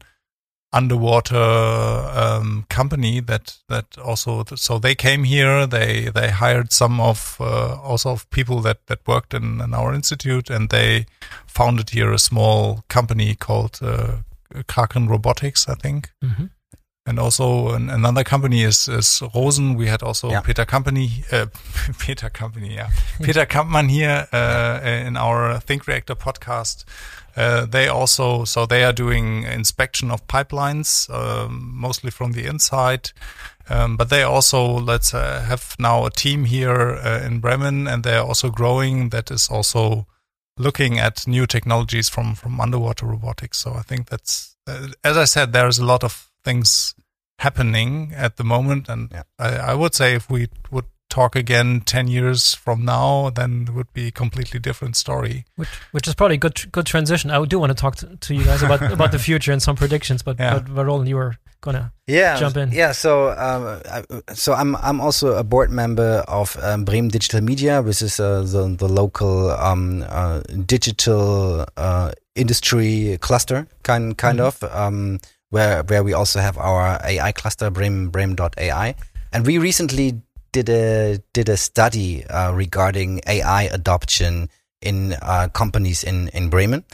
underwater um, company that that also so they came here they they hired some of uh, also of people that that worked in, in, our institute and they founded here a small company called uh, Kraken Robotics I think mm-hmm. And also an, another company is, is Rosen we had also yeah. Peter Company uh, Peter Company yeah Peter Kampmann here uh, in our Think Reactor podcast uh, they also, so they are doing inspection of pipelines, um, mostly from the inside. Um, but they also, let's uh, have now a team here uh, in Bremen, and they are also growing. That is also looking at new technologies from from underwater robotics. So I think that's, uh, as I said, there's a lot of things happening at the moment, and yeah. I, I would say if we would talk again 10 years from now, then it would be a completely different story. Which, which is probably a good, good transition. I do want to talk to, to you guys about, about the future and some predictions, but, yeah. but, but Roland, you were gonna yeah, jump in. Yeah, so um, I, so I'm I'm also a board member of um, Bremen Digital Media, which is uh, the the local um, uh, digital uh, industry cluster kind kind mm-hmm. of um, where where we also have our AI cluster Bremen Bremen.ai, and we recently did a did a study uh, regarding AI adoption in uh, companies in in Bremen,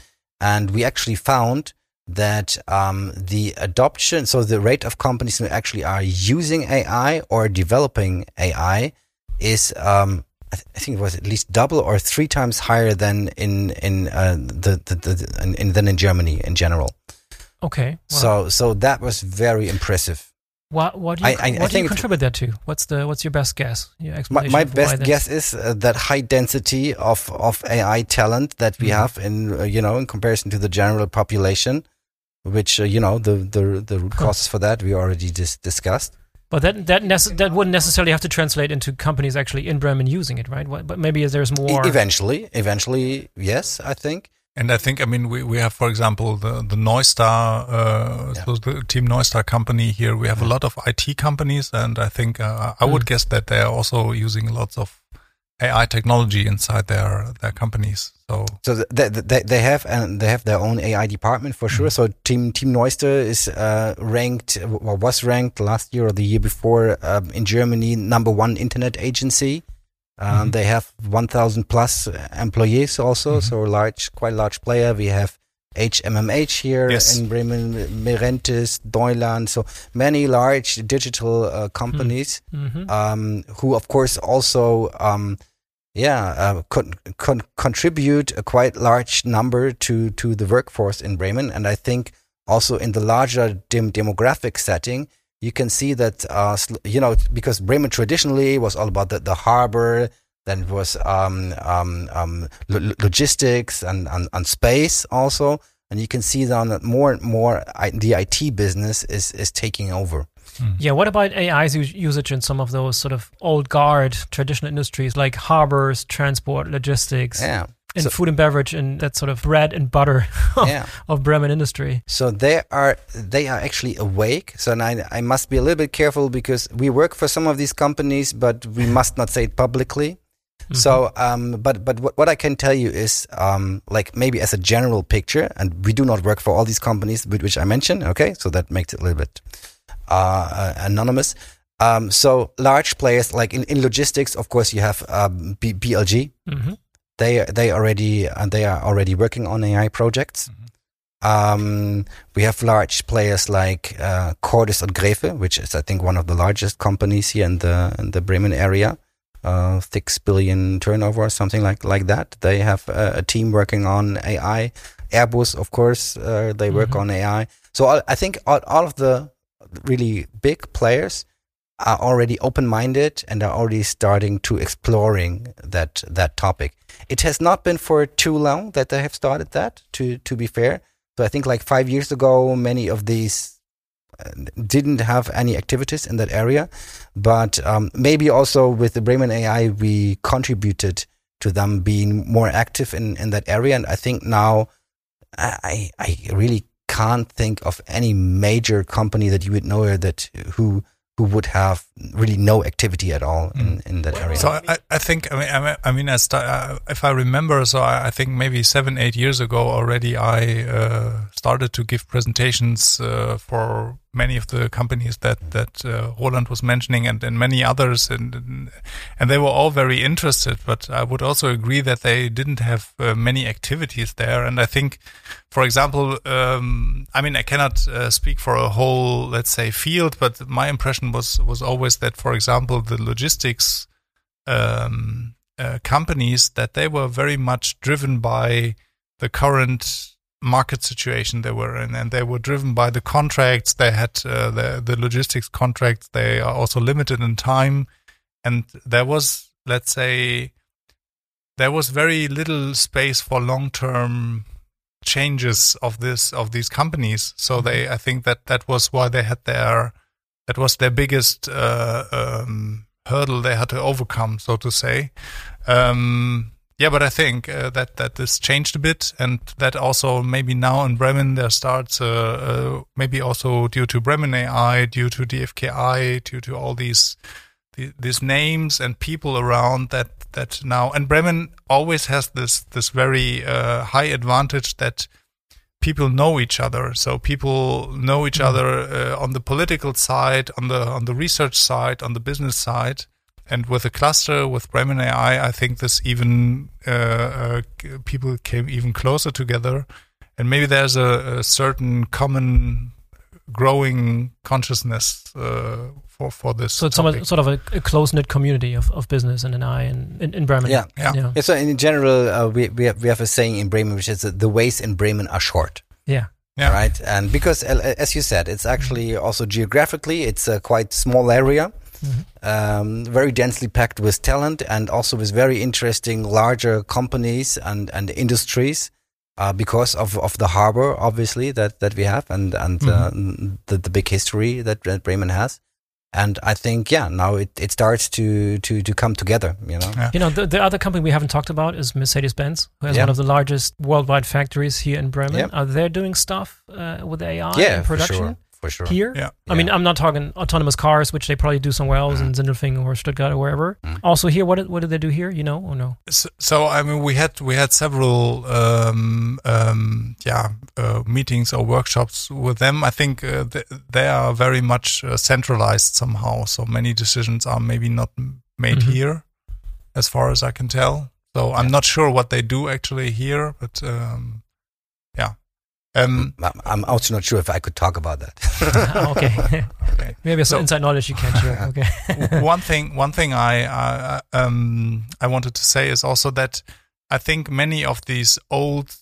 and we actually found that um, the adoption, so the rate of companies who actually are using AI or developing AI, is um, I, th- I, think it was at least double or three times higher than in in uh, the, the, the in, in, than in Germany in general. Okay. So so that was very impressive. What what do you, I, I, what do you contribute that to? What's the what's your best guess? Your my, my best guess is uh, that high density of of AI talent that we mm-hmm. have in uh, you know in comparison to the general population, which uh, you know the the the root causes for that we already dis- discussed. But that that nece- that wouldn't necessarily have to translate into companies actually in Bremen using it, right? But maybe there's more. Eventually, eventually, yes, I think. And I think, I mean, we, we have, for example, the, the Neusta, uh, yeah. so the team Neusta company here. We have a lot of IT companies, and I think uh, I would mm. guess that they are also using lots of AI technology inside their their companies. So, so they, they, they have and they have their own AI department for sure. Mm. So Team Team Neusta is uh, ranked or was ranked last year or the year before um, in Germany number one internet agency. Um, mm-hmm. They have 1,000 plus employees also, mm-hmm. so large, quite large player. We have HMMH here yes. in Bremen, Merentis, Deutland, so many large digital uh, companies mm-hmm. um, who, of course, also um, yeah uh, con- con- contribute a quite large number to to the workforce in Bremen, and I think also in the larger dim- demographic setting you can see that uh, you know because Bremen traditionally was all about the, the harbor, then it was um, um, um, lo- logistics and, and, and space also, and you can see that more and more the IT business is is taking over. Hmm. Yeah, what about AI's usage in some of those sort of old guard traditional industries like harbors, transport, logistics? Yeah in so, food and beverage and that sort of bread and butter of, yeah. of Bremen industry. So they are they are actually awake. So I I must be a little bit careful because we work for some of these companies, but we must not say it publicly. Mm-hmm. So, um, but but what, what I can tell you is, um, like maybe as a general picture, and we do not work for all these companies which I mentioned. Okay, so that makes it a little bit uh, uh, anonymous. Um, so large players like in, in logistics, of course, you have um, B- BLG. Mm-hmm. They they already and they are already working on AI projects. Mm-hmm. Um, we have large players like uh, Cordes and Graefe, which is I think one of the largest companies here in the in the Bremen area uh, six billion turnover or something like like that. They have a, a team working on AI. Airbus, of course, uh, they work mm-hmm. on AI. So all, I think all, all of the really big players are already open-minded and are already starting to exploring that that topic. It has not been for too long that they have started that. To to be fair, so I think like five years ago, many of these didn't have any activities in that area, but um, maybe also with the Bremen AI, we contributed to them being more active in, in that area. And I think now I, I really can't think of any major company that you would know that who who would have really no activity at all in, mm. in that area. So I, I think I mean I mean I start, uh, if I remember, so I, I, think maybe seven eight years ago already I uh, started to give presentations uh, for many of the companies that that uh, Roland was mentioning and, and many others and and they were all very interested. But I would also agree that they didn't have uh, many activities there. And I think, for example, um, I mean I cannot uh, speak for a whole let's say field, but my impression was was always that, for example, the logistics um, uh, companies that they were very much driven by the current market situation they were in, and they were driven by the contracts. They had uh, the the logistics contracts. They are also limited in time, and there was, let's say, there was very little space for long term changes of this of these companies. So mm-hmm. they, I think that that was why they had their that was their biggest uh, um, hurdle they had to overcome, so to say. Um, yeah, but I think uh, that that this changed a bit, and that also maybe now in Bremen there starts uh, uh, maybe also due to Bremen AI, due to DFKI, due to all these these names and people around that that now and Bremen always has this this very uh, high advantage that people know each other. So people know each mm. other uh, on the political side, on the on the research side, on the business side and with a cluster with Bremen AI, I think this even uh, uh, people came even closer together, and maybe there's a, a certain common growing consciousness uh, for for this. So it's topic. sort of a, a close knit community of, of business and an eye in, in, in Bremen. Yeah, yeah. yeah. So in general, uh, we we have, we have a saying in Bremen, which is that the ways in Bremen are short. Yeah. Yeah. Right. And because, as you said, it's actually also geographically, it's a quite small area. Mm-hmm. Um, very densely packed with talent and also with very interesting larger companies and, and industries. Uh, because of, of the harbor, obviously that, that we have, and and mm-hmm. uh, the, the big history that, that Bremen has, and I think yeah, now it, it starts to to to come together. You know, yeah. you know the, the other company we haven't talked about is Mercedes Benz, who has yeah. one of the largest worldwide factories here in Bremen. Yeah. Are they doing stuff uh, with AI yeah, in production? For sure for sure. Here, yeah. I mean, I'm not talking autonomous cars, which they probably do somewhere else mm. in Sindelfingen or Stuttgart or wherever. Mm. Also here, what what did they do here? You know or no? So, so I mean, we had we had several um, um, yeah uh, meetings or workshops with them. I think uh, they, they are very much uh, centralized somehow. So many decisions are maybe not made mm-hmm. here, as far as I can tell. So I'm not sure what they do actually here, but um, yeah. Um, I'm also not sure if I could talk about that. okay. okay. Maybe some so, inside knowledge you can share. Okay. one thing, one thing I uh, um, I wanted to say is also that I think many of these old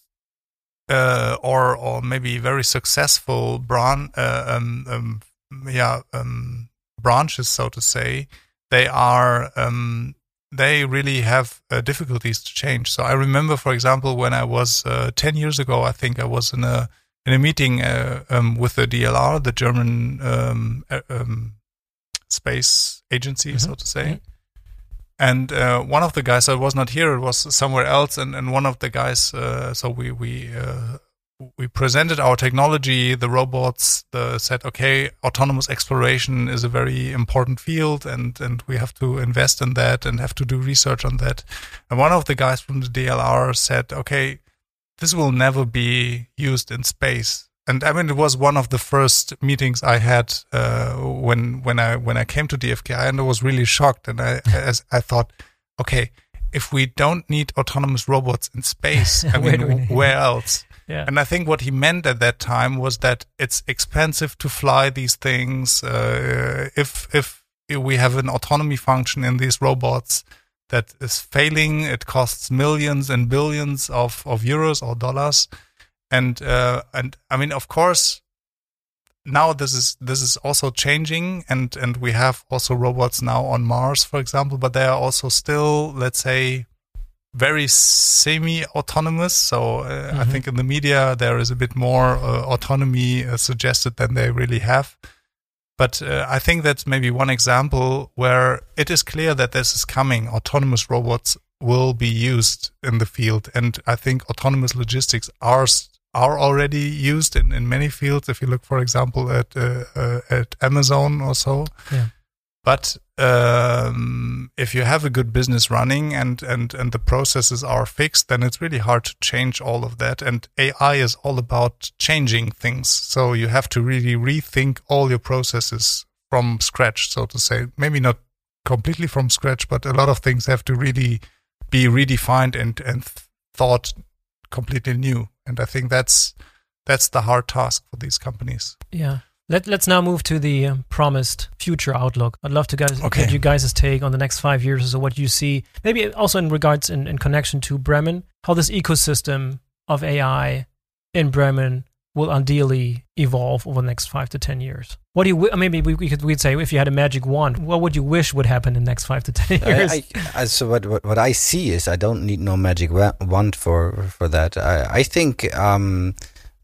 uh, or or maybe very successful brand uh, um, um, yeah um, branches, so to say, they are um, they really have uh, difficulties to change. So I remember, for example, when I was uh, 10 years ago, I think I was in a in a meeting uh, um, with the DLR, the German um, um, space agency, mm-hmm. so to say. Mm-hmm. And uh, one of the guys, I was not here; it was somewhere else. And, and one of the guys, uh, so we we uh, we presented our technology, the robots, the said, okay, autonomous exploration is a very important field and, and we have to invest in that and have to do research on that. And one of the guys from the DLR said, okay, this will never be used in space. And I mean, it was one of the first meetings I had uh, when when I when I came to DFKI, and I was really shocked. And I as I thought, okay, if we don't need autonomous robots in space, I mean, where, where else? Yeah. And I think what he meant at that time was that it's expensive to fly these things. Uh, if if we have an autonomy function in these robots that is failing, it costs millions and billions of, of euros or dollars. And uh, and I mean, of course, now this is this is also changing and and we have also robots now on mars for example but they are also still let's say very semi autonomous so uh, mm-hmm. i think in the media there is a bit more uh, autonomy uh, suggested than they really have. But uh, i think that's maybe one example where it is clear that this is coming autonomous robots will be used in the field. And i think autonomous logistics are are already used in, in many fields. If you look, for example, at uh, uh, at Amazon or so. Yeah. But um, if you have a good business running and, and, and the processes are fixed, then it's really hard to change all of that. And AI is all about changing things. So you have to really rethink all your processes from scratch, so to say. Maybe not completely from scratch, but a lot of things have to really be redefined and, and thought completely new. And I think that's that's the hard task for these companies. Yeah. Let, let's now move to the um, promised future outlook. I'd love to guys, okay. get you guys' take on the next five years or what you see. Maybe also in regards in, in connection to Bremen, how this ecosystem of AI in Bremen will ideally evolve over the next five to ten years. What do you? Maybe we, we could we'd say if you had a magic wand, what would you wish would happen in the next five to ten years? I, I, so what, what, what I see is I don't need no magic wand for for that. I I think um,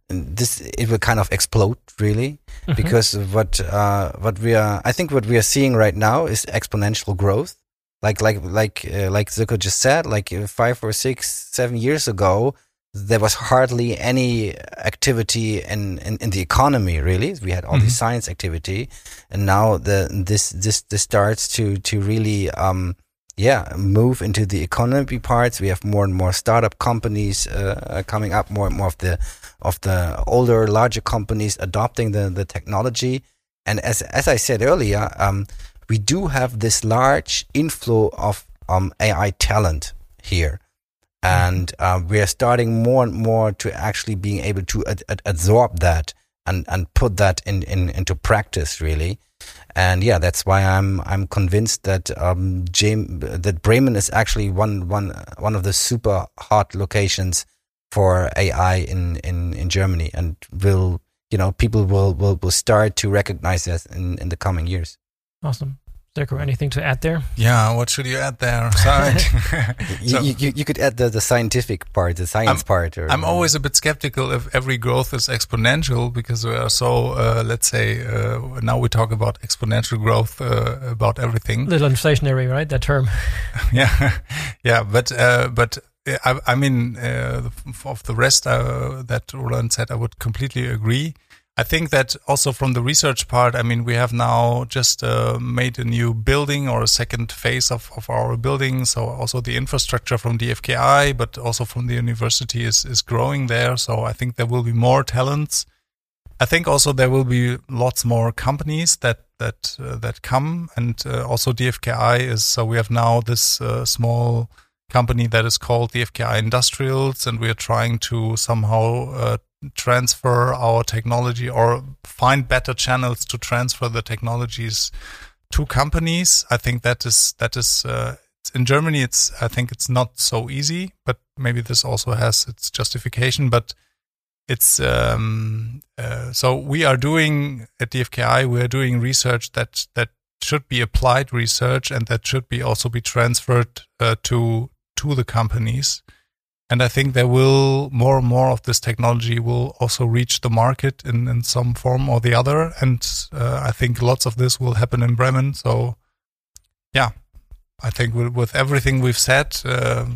this it will kind of explode really mm-hmm. because what uh, what we are I think what we are seeing right now is exponential growth. Like like like uh, like Sirko just said, like five or six seven years ago there was hardly any activity in, in, in, the economy really. We had all mm-hmm. the science activity. And now the this this this starts to to really um yeah move into the economy parts. We have more and more startup companies uh, coming up more and more of the of the older larger companies adopting the the technology. And as as i said earlier um we do have this large inflow of um ai talent here and uh, we are starting more and more to actually being able to ad- ad- absorb that and and put that in, in into practice really. And yeah that's why i'm i'm convinced that um that bremen is actually one one one of the super hot locations for ai in in in germany and will you know people will will, will start to recognize that in in the coming years. Awesome Dirk, anything to add there? Yeah, what should you add there? you, you, you, could add the, the scientific part, the science I'm, part. Or, I'm always a bit skeptical if every growth is exponential because we are so, uh, let's say, uh, now we talk about exponential growth uh, about everything. Little inflationary, right? That term. yeah, yeah, but uh, but I, I mean, uh, of the rest uh, that Roland said, I would completely agree. I think that also from the research part, I mean, we have now just uh, made a new building or a second phase of, of our building. So also the infrastructure from DFKI, but also from the university is, is growing there. So I think there will be more talents. I think also there will be lots more companies that that uh, that come, and uh, also DFKI is. So we have now this uh, small company that is called DFKI Industrials, and we are trying to somehow uh, transfer our technology or find better channels to transfer the technologies to companies. I think that is that is uh, in Germany. It's I think it's not so easy, but maybe this also has its justification. But it's um, uh, so we are doing at DFKI. We are doing research that that should be applied research and that should be also be transferred uh, to to the companies. And I think there will more and more of this technology will also reach the market in, in some form or the other. And uh, I think lots of this will happen in Bremen. So, yeah, I think with, with everything we've said, uh,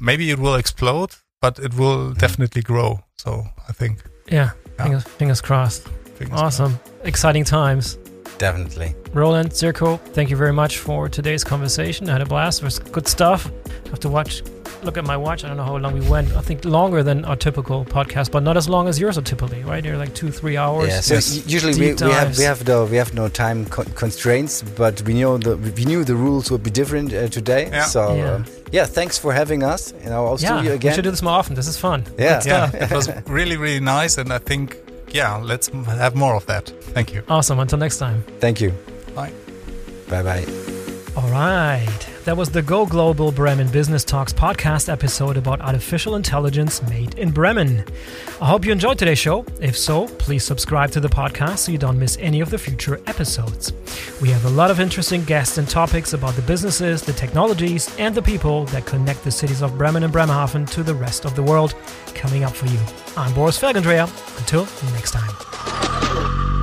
maybe it will explode. but it will definitely grow. So I think. Yeah, yeah. Fingers, fingers, crossed. Fingers awesome. Crossed. Exciting times. Definitely. Roland, Sirko, thank you very much for today's conversation. I had a blast. It was good stuff. I have to watch look at my watch. I don't know how long we went. I think longer than our typical podcast, but not as long as yours are typically, right? They're like two, three hours. Yeah. So usually we, we, have we have the we have no time co constraints, but we know the we knew the rules would be different uh, today. Yeah. So yeah. Um, yeah. thanks for having us in our yeah, studio again. We should do this more often. This is fun. Yeah. Yeah. it was really really nice, and I think yeah, let's have more of that. Thank you. Awesome. Until next time. Thank you. Bye. Bye bye. All right. That was the Go Global Bremen Business Talks podcast episode about artificial intelligence made in Bremen. I hope you enjoyed today's show. If so, please subscribe to the podcast so you don't miss any of the future episodes. We have a lot of interesting guests and topics about the businesses, the technologies, and the people that connect the cities of Bremen and Bremerhaven to the rest of the world coming up for you. I'm Boris Felgendreher. Until next time.